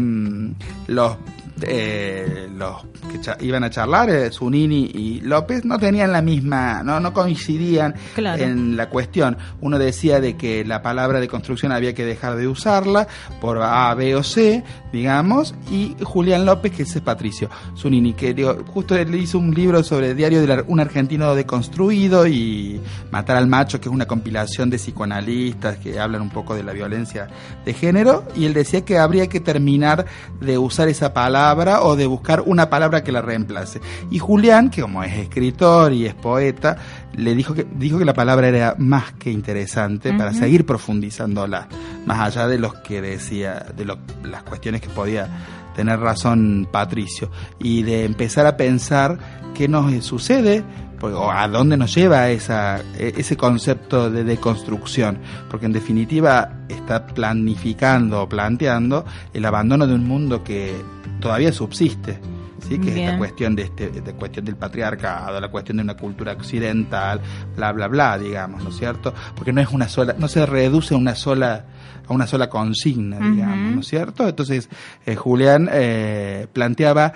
los eh, los que iban a charlar, eh, Zunini y López, no tenían la misma, no, no coincidían Claro. en la cuestión. Uno decía de que la palabra de construcción había que dejar de usarla por A, B o C, digamos, y Julián López, que es Patricio Zunini, que digo, justo él hizo un libro sobre el diario de un argentino deconstruido y Matar al Macho, que es una compilación de psicoanalistas que hablan un poco de la violencia de género, y él decía que habría que terminar de usar esa palabra o de buscar una palabra que la reemplace. Y Julián, que como es escritor y es poeta, le dijo que dijo que la palabra era más que interesante para seguir profundizándola, más allá de los que decía, de lo- las cuestiones que podía tener razón Patricio, y de empezar a pensar qué nos sucede porque- o a dónde nos lleva esa, e- ese concepto de deconstrucción, porque en definitiva está planificando o planteando el abandono de un mundo que todavía subsiste. ¿Sí? que es esta cuestión de este de cuestión del patriarcado, la cuestión de una cultura occidental, bla bla bla, digamos, ¿no es cierto? Porque no es una sola, no se reduce a una sola a una sola consigna, digamos, ¿no es cierto? Entonces, eh, Julián eh, planteaba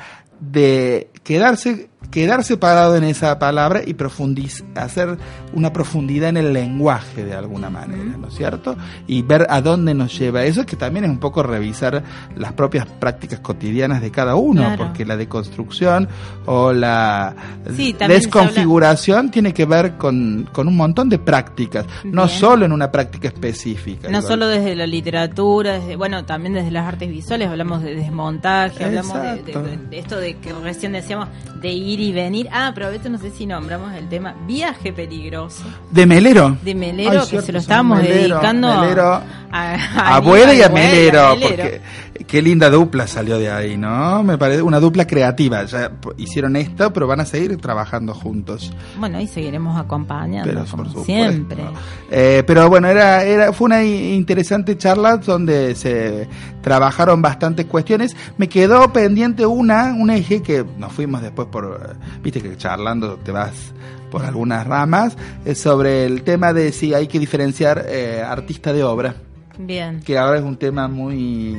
de quedarse quedarse parado en esa palabra y profundiz hacer una profundidad en el lenguaje de alguna manera, ¿no es cierto? Y ver a dónde nos lleva eso, que también es un poco revisar las propias prácticas cotidianas de cada uno, Claro. porque la deconstrucción o la Sí, desconfiguración tiene que ver con, con un montón de prácticas, no solo en una práctica específica. No Igual. solo desde la literatura, desde, bueno, también desde las artes visuales, hablamos de desmontaje, hablamos de- de esto de que recién decíamos de ir y venir. Ah, pero ahorita no sé si nombramos el tema viaje peligroso De Melero. de Melero, Ay, que cierto, se lo estábamos Melero, dedicando a- Melero. a, A Abuela y a Melero. porque qué linda dupla salió de ahí, ¿no? Me parece una dupla creativa. Ya hicieron esto, pero van a seguir trabajando juntos. Bueno, y seguiremos acompañando, Pero como por supuesto. siempre. Eh, pero bueno, era, era, fue una interesante charla donde se trabajaron bastantes cuestiones. Me quedó pendiente una, un eje que nos fuimos después por, viste que charlando te vas por algunas ramas, sobre el tema de si hay que diferenciar eh, artista de obra. Bien. que ahora es un tema muy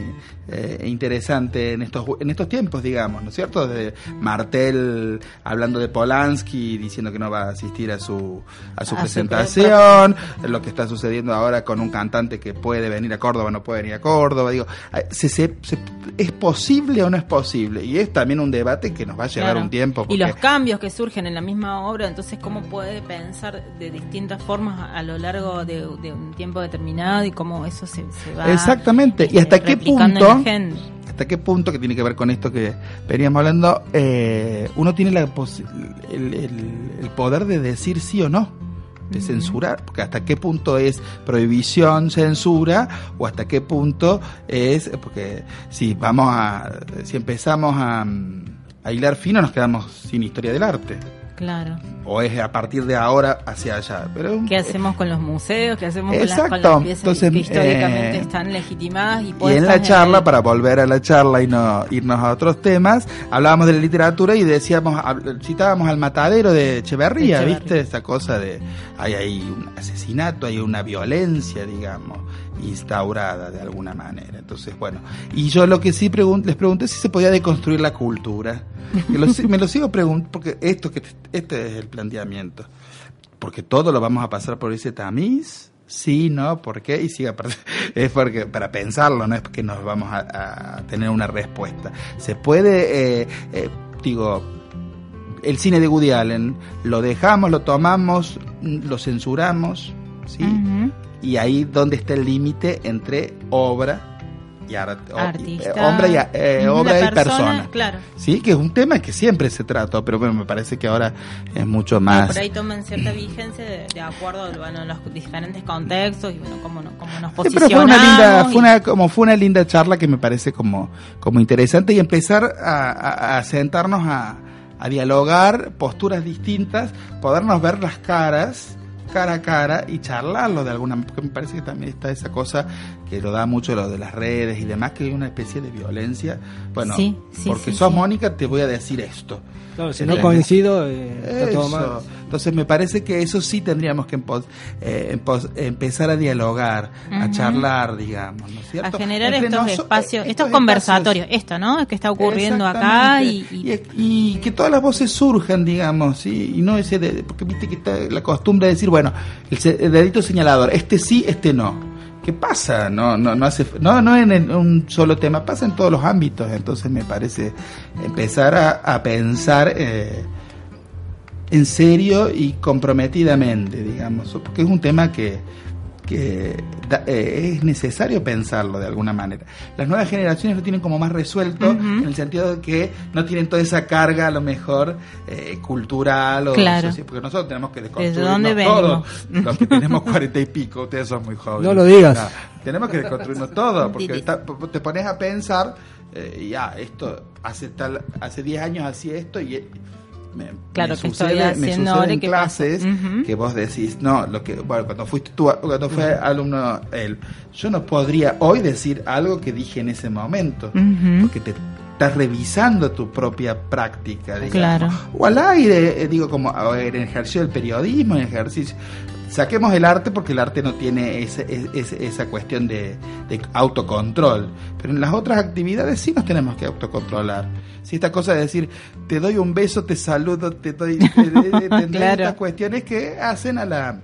eh, interesante en estos en estos tiempos, digamos, ¿no es cierto? De Martel hablando de Polanski diciendo que no va a asistir a su a su presentación, lo que está sucediendo ahora con un cantante que puede venir a Córdoba, no puede venir a Córdoba, digo, se- se- se- ¿es posible o no es posible? Y es también un debate que nos va a llevar Claro. un tiempo. Y los cambios que surgen en la misma obra, entonces cómo puede pensar de distintas formas a, lo largo de, de un tiempo determinado y cómo eso se, se va Exactamente. ¿Y eh, hasta qué replicando punto? hasta qué punto, que tiene que ver con esto que veníamos hablando, eh, uno tiene la el, el- el poder de decir sí o no, de censurar, porque hasta qué punto es prohibición, censura, o hasta qué punto es, porque si vamos a, si empezamos a, mm, a hilar fino, nos quedamos sin historia del arte. Claro. O es a partir de ahora hacia allá. Pero ¿Qué hacemos con los museos? ¿Qué hacemos con las, con las piezas Entonces, que históricamente eh, están legitimadas y Y en la charla, para volver a la charla y no irnos a otros temas, hablábamos de la literatura y decíamos, citábamos al matadero de Echeverría, Echeverría. ¿viste? Esa cosa de, hay ahí un asesinato, hay una violencia, digamos, instaurada de alguna manera. Entonces, bueno, y yo lo que sí pregun- les pregunté si se podía deconstruir la cultura. Lo me lo sigo preguntando, porque esto que este es el planteamiento. Porque todo lo vamos a pasar por ese tamiz. Sí, no, ¿por qué? Y aparte, [LAUGHS] es porque para pensarlo, no es que nos vamos a, tener una respuesta. Se puede, eh, eh, digo, el cine de Woody Allen, lo dejamos, lo tomamos, lo censuramos, ¿sí? Y ahí donde está el límite entre obra y arte, Artista. eh, obra y, eh, obra la y persona. Claro. Sí, que es un tema que siempre se trató, pero bueno, me parece que ahora es mucho más. por ahí toman cierta vigencia de, de acuerdo bueno, a los diferentes contextos y bueno, cómo, no- cómo nos Sí, posicionamos. pero fue una linda, y- fue una, como fue una linda charla que me parece como, como interesante y empezar a, a- a sentarnos a, a dialogar posturas distintas, podernos ver las caras cara a cara y charlarlo de alguna porque me parece que también está esa cosa que lo da mucho lo de las redes y demás que hay una especie de violencia bueno Sí, sí, porque sí, sos. Mónica te voy a decir esto Claro, si no ¿Entendés? coincido, eh, está todo mal. Entonces me parece que eso sí tendríamos que empo- eh, empo- empezar a dialogar, a charlar, digamos, ¿no es a generar Entre estos espacios, eh, estos conversatorios, espacios. esto, ¿no? Que está ocurriendo acá y, y- y que todas las voces surjan, digamos, ¿sí? y no ese de, porque viste que está la costumbre de decir, bueno, el, se- el dedito señalador, este sí, este no. ¿Qué pasa? No, no, no hace, no, no en, en un solo tema, pasa en todos los ámbitos. Entonces me parece empezar a, a pensar eh, en serio y comprometidamente, digamos, porque es un tema que, que da- eh, es necesario pensarlo de alguna manera. Las nuevas generaciones lo tienen como más resuelto en el sentido de que no tienen toda esa carga a lo mejor eh, cultural o Claro. social, porque nosotros tenemos que ¿Desde desconstruirnos dónde todo. venimos? Los que tenemos cuarenta y pico, ustedes son muy jóvenes. No lo digas. Ya, tenemos que desconstruirnos todo, porque está- te pones a pensar, eh, ya, esto, hace tal, hace 10 años hacía esto y... Me, Claro, me que sucede, estoy me sucede en pasa. clases Ujú. que vos decís, no, lo que, bueno, cuando fuiste tú, cuando fue alumno él, yo no podría hoy decir algo que dije en ese momento, Ujú. porque te estás revisando tu propia práctica, digamos. Claro. O al aire, eh, digo, como en ejercicio del periodismo, en ejercicio. Saquemos el arte porque el arte no tiene ese- ese- esa cuestión de, de autocontrol. Pero en las otras actividades sí nos tenemos que autocontrolar. Si esta cosa de decir, te doy un beso, te saludo, te doy. te- te- te-. [LAUGHS] Estas cuestiones que hacen a la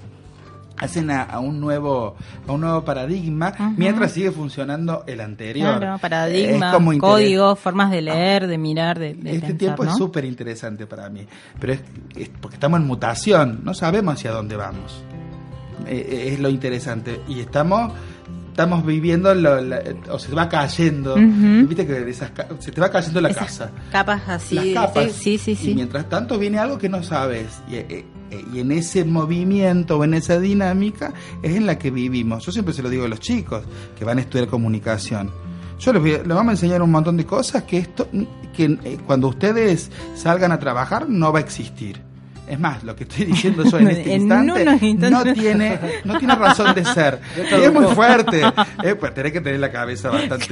hacen a, a un nuevo a un nuevo paradigma mientras sigue funcionando el anterior Claro, paradigma, como códigos, formas de leer, de mirar, de, de este pensar, tiempo ¿no? es súper interesante para mí, pero es, es porque estamos en mutación, no sabemos hacia dónde vamos. Eh, eh, es lo interesante y estamos estamos viviendo lo- la- o se va cayendo, viste que esas se te va cayendo la Esas casa. Capas así. las capas. Sí, sí, Y sí. mientras tanto viene algo que no sabes. Y, eh, y en ese movimiento o en esa dinámica es en la que vivimos. Yo siempre se lo digo a los chicos que van a estudiar comunicación. Yo les, voy a- les vamos a enseñar un montón de cosas que esto que cuando ustedes salgan a trabajar no va a existir. Es más, lo que estoy diciendo yo en [LAUGHS] este En instante, no tiene no tiene razón de ser. [LAUGHS] Y es muy fuerte. Eh, pues tenés que tener la cabeza bastante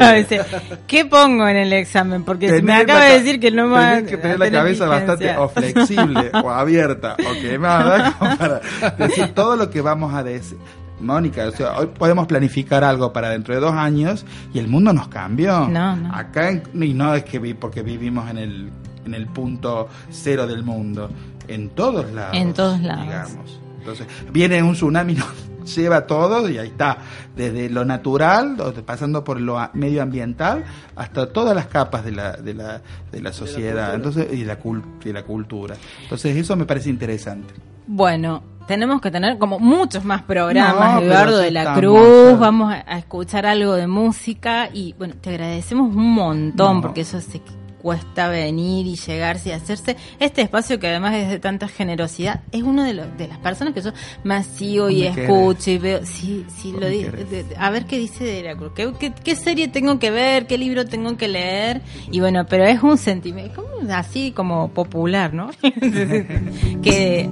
¿Qué pongo en el examen? Porque me acaba de decir que no va tenés que tener la cabeza bastante o flexible o abierta o quemada [LAUGHS] como para decir todo lo que vamos a decir. Mónica, o sea, hoy podemos planificar algo para dentro de dos años y el mundo nos cambió. No, no. Acá, en- y no es que vi, porque vivimos en el, en el punto cero del mundo, en todos lados. En todos lados. Digamos. Entonces, viene un tsunami, [LAUGHS] nos lleva todo y ahí está. Desde lo natural, pasando por lo medioambiental, hasta todas las capas de la, de la, de la sociedad Entonces, y, la cul- y la cultura. Entonces, eso me parece interesante. Bueno, tenemos que tener como muchos más programas, No, Eduardo de la Cruz, vamos a, a escuchar algo de música y bueno, te agradecemos un montón No. porque eso se cuesta venir y llegarse y hacerse este espacio que además es de tanta generosidad es uno de, los de las personas que yo más sigo y querés. escucho y veo. Sí sí lo di- de- a ver qué dice de la Cruz ¿Qué, qué, qué serie tengo que ver qué libro tengo que leer. Y bueno pero es un sentimiento como así como popular no [LAUGHS] [LAUGHS] que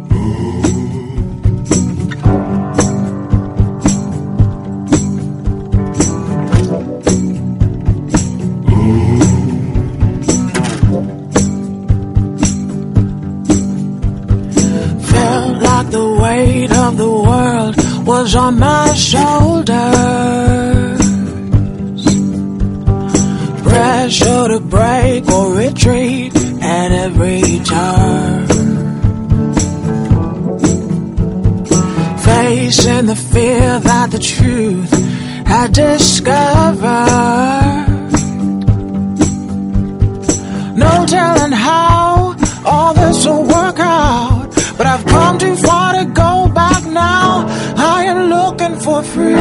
was on my shoulders. Pressure to break or retreat at every turn. Facing the fear that the truth had discovered. Freedom.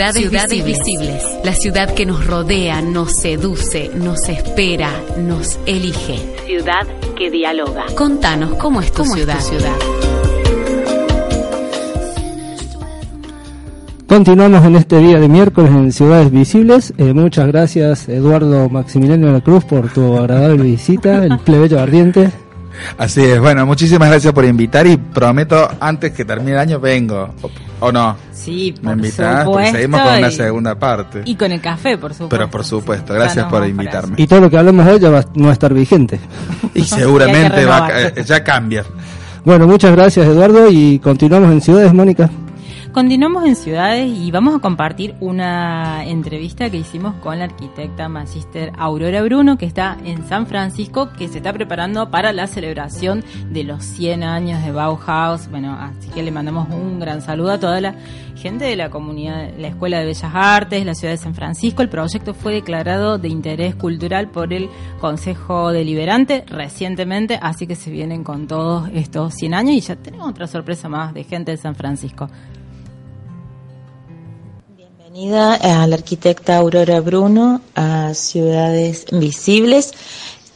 Ciudades, Ciudades visibles. La ciudad que nos rodea, nos seduce, nos espera, nos elige. Ciudad que dialoga. Contanos cómo es tu ciudad. ciudad. Continuamos en este día de miércoles en Ciudades Visibles. Eh, muchas gracias Eduardo Maximiliano de la Cruz por tu agradable visita, el plebeyo ardiente. Así es, bueno, muchísimas gracias por invitar y prometo antes que termine el año vengo. ¿O no? Sí, ¿Me por invitás? Porque supuesto. seguimos con una y- segunda parte. Y con el café, por supuesto. Pero por supuesto, gracias por invitarme. Y todo lo que hablamos hoy ya va, no va a estar vigente. [LAUGHS] Y seguramente [LAUGHS] va a, renovar. ca- eh, ya cambia. Bueno, muchas gracias Eduardo y continuamos en Ciudades, Mónica. Continuamos en ciudades y vamos a compartir una entrevista que hicimos con la arquitecta Magister Aurora Bruno, que está en San Francisco, que se está preparando para la celebración de los 100 años de Bauhaus. Bueno, así que le mandamos un gran saludo a toda la gente de la comunidad, la Escuela de Bellas Artes, la ciudad de San Francisco. El proyecto fue declarado de interés cultural por el Consejo Deliberante recientemente, así que se vienen con todos estos 100 años y ya tenemos otra sorpresa más de gente de San Francisco. Bienvenida a la arquitecta Aurora Bruno a Ciudades Visibles.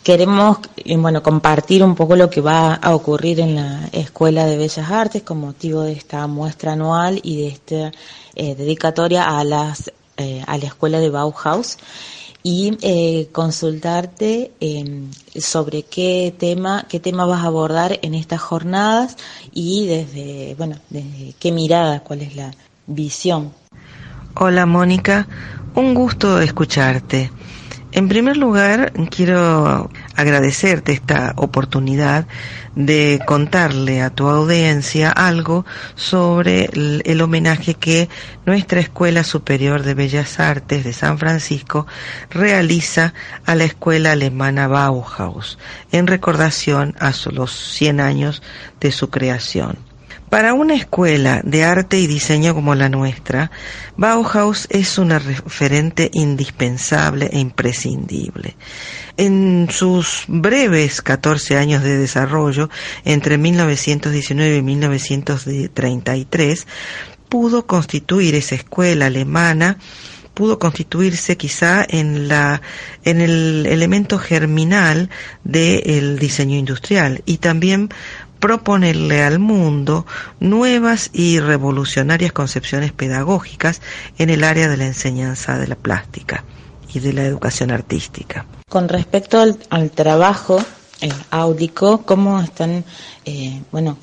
Queremos eh, bueno, compartir un poco lo que va a ocurrir en la Escuela de Bellas Artes con motivo de esta muestra anual y de esta eh, dedicatoria a, las, eh, a la Escuela de Bauhaus y eh, consultarte eh, sobre qué tema, qué tema vas a abordar en estas jornadas y desde, bueno, desde qué mirada, cuál es la visión Hola Mónica, un gusto escucharte. En primer lugar, quiero agradecerte esta oportunidad de contarle a tu audiencia algo sobre el, homenaje que nuestra Escuela Superior de Bellas Artes de San Francisco realiza a la Escuela Alemana Bauhaus en recordación a los 100 años de su creación. Para una escuela de arte y diseño como la nuestra, Bauhaus es una referente indispensable e imprescindible. En sus breves 14 años de desarrollo, entre 1919 y 1933, pudo constituir esa escuela alemana pudo constituirse quizá en la en el elemento germinal del diseño industrial y también proponerle al mundo nuevas y revolucionarias concepciones pedagógicas en el área de la enseñanza de la plástica y de la educación artística. Con respecto al, trabajo eh, áudico, ¿cómo están, eh, bueno,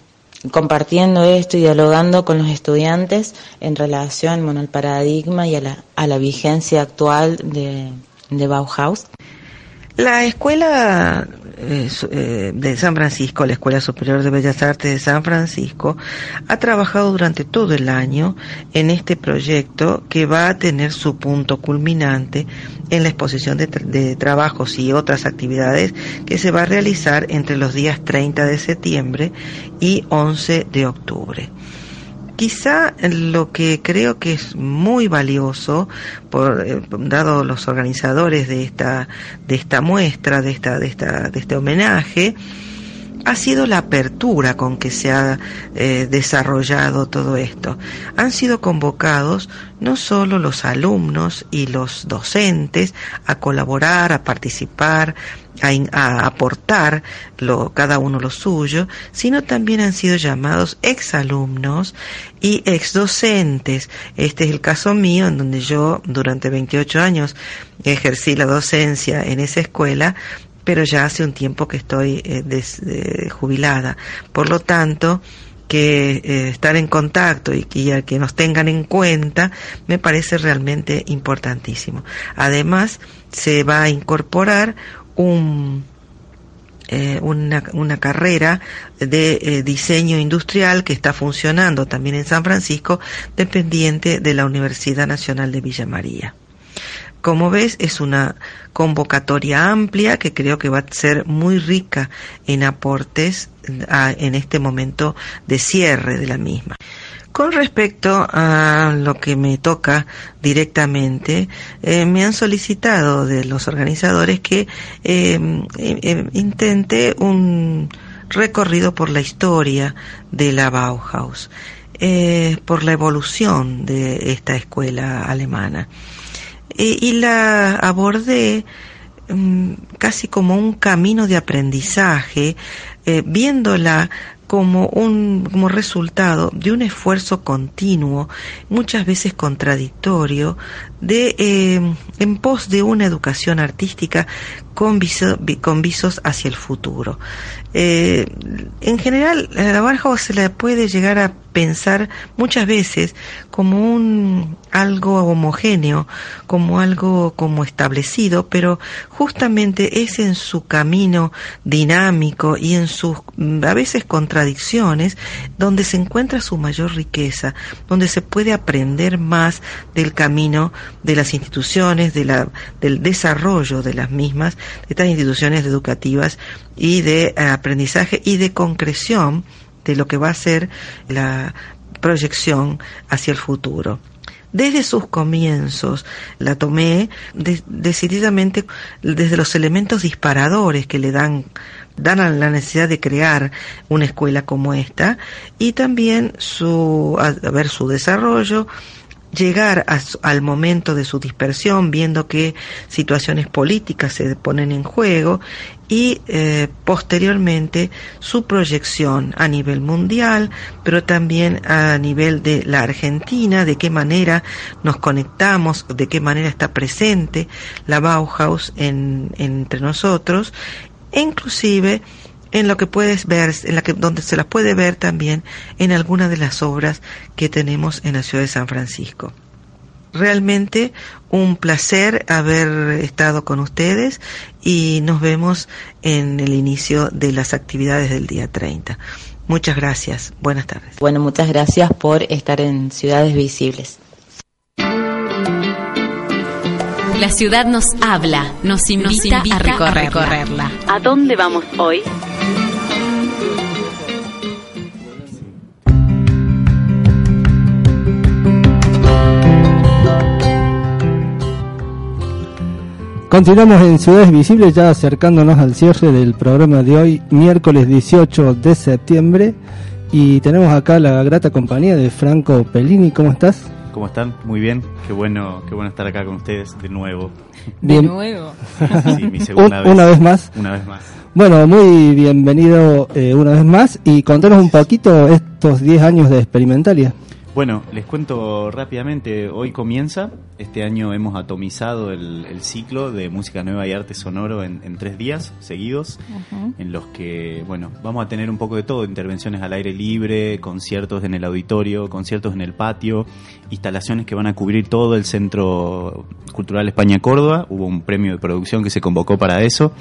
compartiendo esto y dialogando con los estudiantes en relación, bueno, al paradigma y a la, a la vigencia actual de Bauhaus? La escuela eh, eh, de San Francisco, la Escuela Superior de Bellas Artes de San Francisco, ha trabajado durante todo el año en este proyecto que va a tener su punto culminante en la exposición de trabajos y otras actividades que se va a realizar entre los días 30 de septiembre y 11 de octubre. Quizá lo que creo que es muy valioso, por, eh, dado los organizadores de esta, de esta muestra, de, esta, de, esta, de este homenaje, ha sido la apertura con que se ha eh, desarrollado todo esto. Han sido convocados no solo los alumnos y los docentes a colaborar, a participar, a, aportar lo, cada uno lo suyo, sino también han sido llamados exalumnos y exdocentes. Este es el caso mío, en donde yo durante 28 años ejercí la docencia en esa escuela, pero ya hace un tiempo que estoy eh, eh, jubilada. Por lo tanto, que eh, estar en contacto y y a que nos tengan en cuenta me parece realmente importantísimo. Además, se va a incorporar un eh, una, carrera de eh, diseño industrial que está funcionando también en San Francisco, dependiente de la Universidad Nacional de Villa María. Como ves, es una convocatoria amplia que creo que va a ser muy rica en aportes a- en este momento de cierre de la misma. Con respecto a lo que me toca directamente, eh, me han solicitado de los organizadores que eh, eh, intente un recorrido por la historia de la Bauhaus, por la evolución de esta escuela alemana. Eh, y la abordé mm, casi como un camino de aprendizaje, viéndola como un como resultado de un esfuerzo continuo, muchas veces contradictorio, de eh, en pos de una educación artística con, viso- vi- con visos hacia el futuro. Eh, en general, la Bauhaus se la puede llegar a pensar muchas veces como un algo homogéneo, como algo como establecido, pero justamente es en su camino dinámico y en sus mm, a veces contradicciones donde se encuentra su mayor riqueza, donde se puede aprender más del camino de las instituciones, de la, del desarrollo de las mismas, de estas instituciones educativas y de eh, aprendizaje y de concreción de lo que va a ser la proyección hacia el futuro. Desde sus comienzos la tomé de- decididamente desde los elementos disparadores que le dan dan la necesidad de crear una escuela como esta y también su a ver su desarrollo llegar a al momento de su dispersión, viendo que situaciones políticas se ponen en juego y eh, posteriormente su proyección a nivel mundial, pero también a nivel de la Argentina, de qué manera nos conectamos, de qué manera está presente la Bauhaus en, entre nosotros, e inclusive en lo que puedes ver, en la que donde se las puede ver también en algunas de las obras que tenemos en la ciudad de San Francisco. Realmente un placer haber estado con ustedes y nos vemos en el inicio de las actividades del día 30. Muchas gracias. Buenas tardes. Bueno, muchas gracias por estar en Ciudades Visibles. La ciudad nos habla, nos invita, a, recorrerla. ¿A dónde vamos hoy? Continuamos en Ciudades Visibles ya acercándonos al cierre del programa de hoy, miércoles 18 de septiembre. Y tenemos acá la grata compañía de Franco Pellini. ¿Cómo estás? ¿Cómo están? Muy bien. Qué bueno, qué bueno estar acá con ustedes de nuevo. Bien. nuevo. Sí, mi [LAUGHS] segunda Un- vez. Una vez más. Una vez más. Bueno, muy bienvenido eh, una vez más y contanos un poquito estos 10 años de Experimentalia. Bueno, les cuento rápidamente. Hoy comienza. Este año hemos atomizado el, el ciclo de música nueva y arte sonoro en, en tres días seguidos, en los que, bueno, vamos a tener un poco de todo: intervenciones al aire libre, conciertos en el auditorio, conciertos en el patio, instalaciones que van a cubrir todo el Centro Cultural España Córdoba. Hubo un premio de producción que se convocó para eso.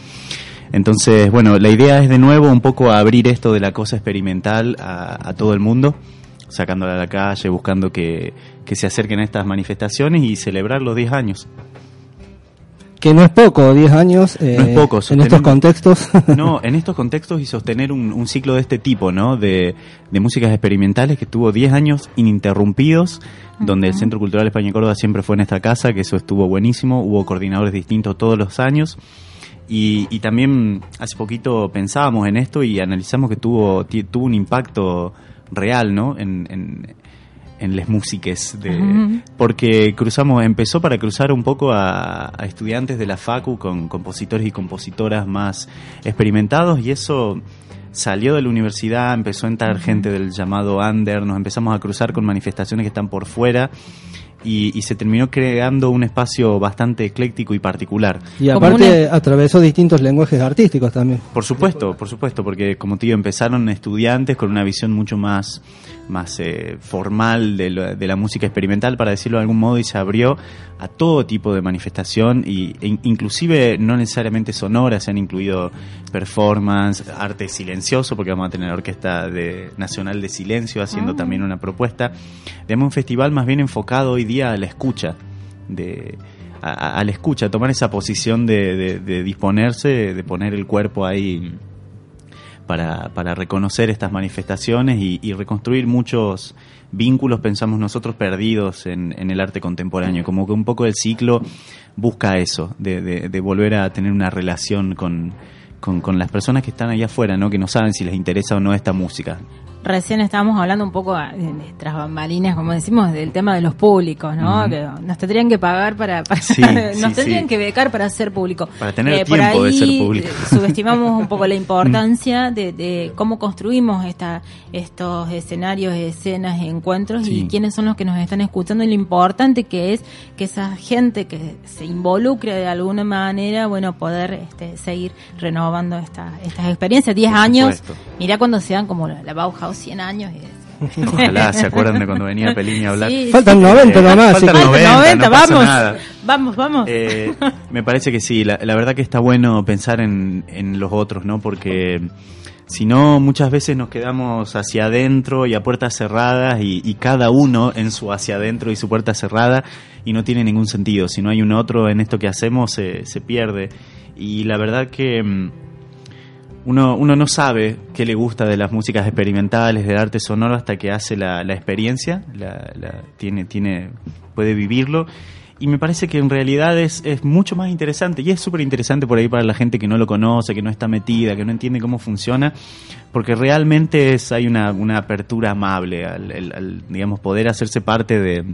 Entonces, bueno, la idea es de nuevo un poco abrir esto de la cosa experimental a, a todo el mundo, sacándola a la calle, buscando que, que se acerquen a estas manifestaciones y celebrar los 10 años. Que no es poco, 10 años eh, No es poco, en estos contextos. [LAUGHS] No, en estos contextos y sostener un, un ciclo de este tipo, ¿no? De, de músicas experimentales que estuvo 10 años ininterrumpidos, donde el Centro Cultural España Córdoba siempre fue en esta casa, que eso estuvo buenísimo, hubo coordinadores distintos todos los años. Y, y también hace poquito pensábamos en esto y analizamos que tuvo, tuvo un impacto real, ¿no? En, en, en las músicas de porque cruzamos empezó para cruzar un poco a, a estudiantes de la facu con compositores y compositoras más experimentados y eso salió de la universidad empezó a entrar gente del llamado under nos empezamos a cruzar con manifestaciones que están por fuera y, y se terminó creando un espacio bastante ecléctico y particular y aparte atravesó distintos lenguajes artísticos también. por supuesto, por supuesto, porque como te digo, empezaron estudiantes con una visión mucho más, más eh, formal de, lo- de la música experimental, para decirlo de algún modo, y se abrió a todo tipo de manifestación, y, e in- inclusive no necesariamente sonora, se han incluido performance, arte silencioso, porque vamos a tener la Orquesta de, Nacional de Silencio haciendo también una propuesta. Tenemos un festival más bien enfocado hoy día a la escucha, de a, a- a la escucha, tomar esa posición de, de- de disponerse, de poner el cuerpo ahí para, para reconocer estas manifestaciones y, y reconstruir muchos vínculos, pensamos nosotros, perdidos en, en el arte contemporáneo. Como que un poco el ciclo busca eso, de, de- de volver a tener una relación con, con, con las personas que están allá afuera, ¿no? que no saben si les interesa o no esta música. Recién estábamos hablando un poco eh, de tras bambalinas, como decimos, del tema de los públicos, ¿no? Que nos tendrían que pagar para, para- Sí, [LAUGHS] nos sí, tendrían sí. que becar para ser público. Para tener Eh, por tiempo de ahí, ser público. eh, Subestimamos un poco la [LAUGHS] importancia de, de cómo construimos esta, estos escenarios, escenas, encuentros y quiénes son los que nos están escuchando y lo importante que es que esa gente que se involucre de alguna manera, bueno, poder este, seguir renovando esta, estas experiencias. 10 Por años, mirá cuando sean como la, la Bauhaus 100 años. y- [LAUGHS] Ojalá se acuerdan de cuando venía Pelini a hablar. Sí, Faltan sí. 90 nomás, Faltan así que- 90, 90, no pasa vamos, nada. vamos, vamos. Eh, me parece que sí, la, la verdad que está bueno pensar en, en los otros, ¿no? Porque si no, muchas veces nos quedamos hacia adentro y a puertas cerradas y, y cada uno en su hacia adentro y su puerta cerrada y no tiene ningún sentido. Si no hay un otro en esto que hacemos, se, se pierde. Y la verdad que mm, uno, uno no sabe qué le gusta de las músicas experimentales, del arte sonoro, hasta que hace la, la experiencia, la, tiene, tiene, puede vivirlo. Y me parece que en realidad es, es mucho más interesante, y es súper interesante por ahí para la gente que no lo conoce, que no está metida, que no entiende cómo funciona, porque realmente es, hay una, una apertura amable al, al- al, digamos, poder hacerse parte de,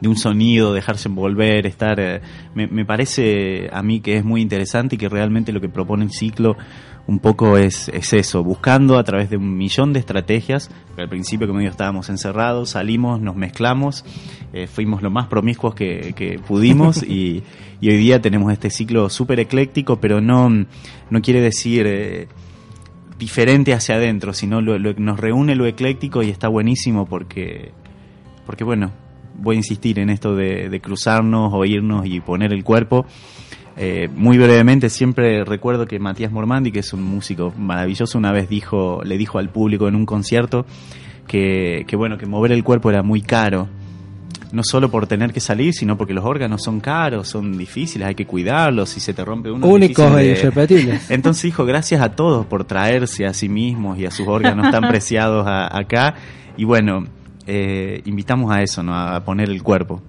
de un sonido, dejarse envolver, estar... eh, me, me parece a mí que es muy interesante y que realmente lo que propone el ciclo un poco es, es eso, buscando a través de un millón de estrategias, al principio como digo estábamos encerrados, salimos, nos mezclamos, eh, fuimos lo más promiscuos que, que pudimos [LAUGHS] y, y hoy día tenemos este ciclo súper ecléctico, pero no, no quiere decir... eh, diferente hacia adentro, sino lo- lo- nos reúne lo ecléctico y está buenísimo porque, porque bueno, voy a insistir en esto de, de cruzarnos, oírnos y poner el cuerpo. Eh, muy brevemente, siempre recuerdo que Matías Mormandi, que es un músico maravilloso, una vez dijo, le dijo al público en un concierto que, que bueno, que mover el cuerpo era muy caro. No solo por tener que salir, sino porque los órganos son caros, son difíciles, hay que cuidarlos, si se te rompe uno. Únicos e de- irrepetibles. [LAUGHS] entonces, hijo, gracias a todos por traerse a sí mismos y a sus órganos tan preciados a- acá. Y bueno, eh, invitamos a eso, ¿no? A poner el cuerpo.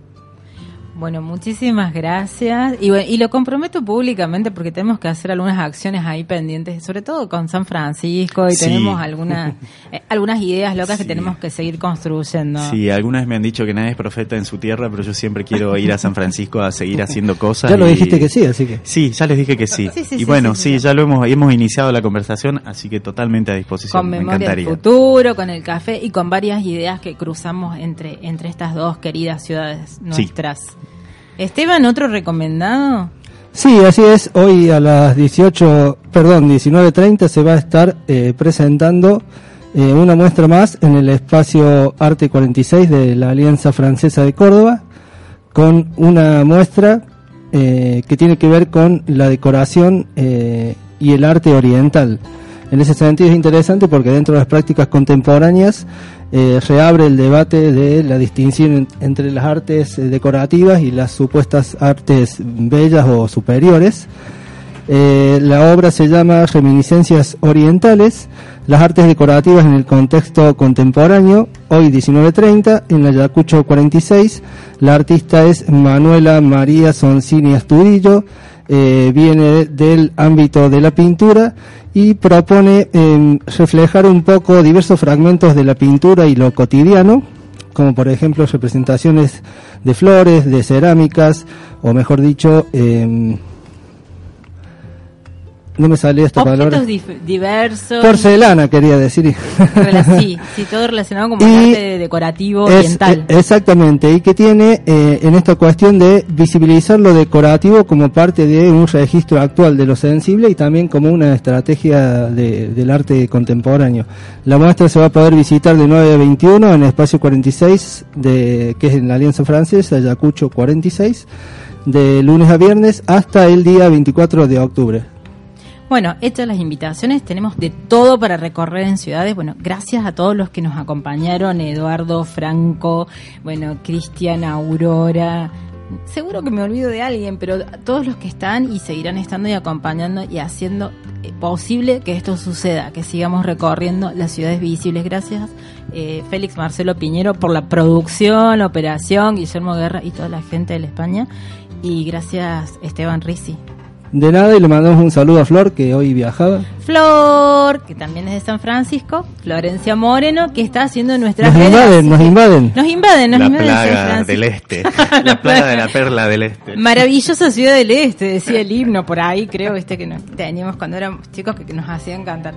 Bueno, muchísimas gracias. Y, bueno, y lo comprometo públicamente porque tenemos que hacer algunas acciones ahí pendientes, sobre todo con San Francisco, y Sí. tenemos algunas [LAUGHS] eh, algunas ideas locas que tenemos que seguir construyendo. Sí, algunas me han dicho que nadie es profeta en su tierra, pero yo siempre quiero ir a San Francisco a seguir haciendo [LAUGHS] cosas. Ya lo y- dijiste que sí, así que. Sí, ya les dije que sí. Sí, sí, y sí, bueno, sí, sí, sí. ya lo hemos, hemos iniciado la conversación, así que totalmente a disposición. Con me Memoria del encantaría. Futuro, con el café y con varias ideas que cruzamos entre, entre estas dos queridas ciudades nuestras. Esteban, ¿otro recomendado? Sí, así es. Hoy a las 18, perdón, 19.30 se va a estar eh, presentando eh, una muestra más en el espacio Arte 46 de la Alianza Francesa de Córdoba, con una muestra eh, que tiene que ver con la decoración eh, y el arte oriental. En ese sentido es interesante porque dentro de las prácticas contemporáneas eh, reabre el debate de la distinción en- entre las artes eh, decorativas y las supuestas artes bellas o superiores. Eh, la obra se llama Reminiscencias Orientales, las artes decorativas en el contexto contemporáneo, hoy 19.30, en Ayacucho 46. La artista es Manuela María Soncini Asturillo, eh, viene del ámbito de la pintura y propone eh, reflejar un poco diversos fragmentos de la pintura y lo cotidiano, como por ejemplo representaciones de flores, de cerámicas, o mejor dicho, eh, no me salió esta palabra. Objetos dif- diversos. Porcelana quería decir. [LAUGHS] Sí, sí, todo relacionado con arte decorativo Es- oriental. eh, exactamente, y que tiene eh, en esta cuestión de visibilizar lo decorativo como parte de un registro actual de lo sensible y también como una estrategia de- del arte contemporáneo. La muestra se va a poder visitar de 9 a 21 en el espacio 46, de, que es en la Alianza Francesa, Ayacucho 46, de lunes a viernes hasta el día 24 de octubre. Bueno, hechas las invitaciones, tenemos de todo para recorrer en ciudades. Bueno, gracias a todos los que nos acompañaron, Eduardo, Franco, bueno, Cristian, Aurora. Seguro que me olvido de alguien, pero todos los que están y seguirán estando y acompañando y haciendo eh, posible que esto suceda, que sigamos recorriendo las ciudades visibles. Gracias, eh, Félix Marcelo Piñero, por la producción, operación, Guillermo Guerra y toda la gente de España. Y gracias, Esteban Rizzi. De nada y le mandamos un saludo a Flor que hoy viajaba. Flor, que también es de San Francisco, Florencia Moreno, que está haciendo nuestras Nos redes, invaden, nos invaden. Nos invaden, nos la invaden plaga del este. [LAUGHS] la plaga de la perla del este. Maravillosa ciudad del este, decía el himno por ahí, creo, este que nos, teníamos cuando éramos chicos que, que nos hacían cantar.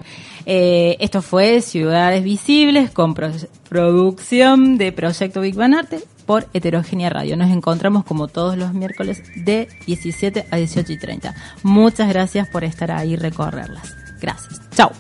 Eh, esto fue Ciudades Visibles con pro- producción de Proyecto Big Bang Arte por Heterogénea Radio. Nos encontramos como todos los miércoles de 17 a 18 y 30. Muchas gracias por estar ahí y recorrerlas. Gracias. Chao.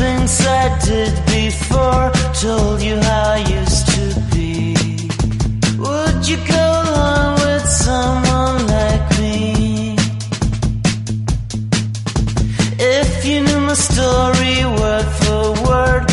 Things I did before, told you how I used to be, would you go along with someone like me? If you knew my story word for word,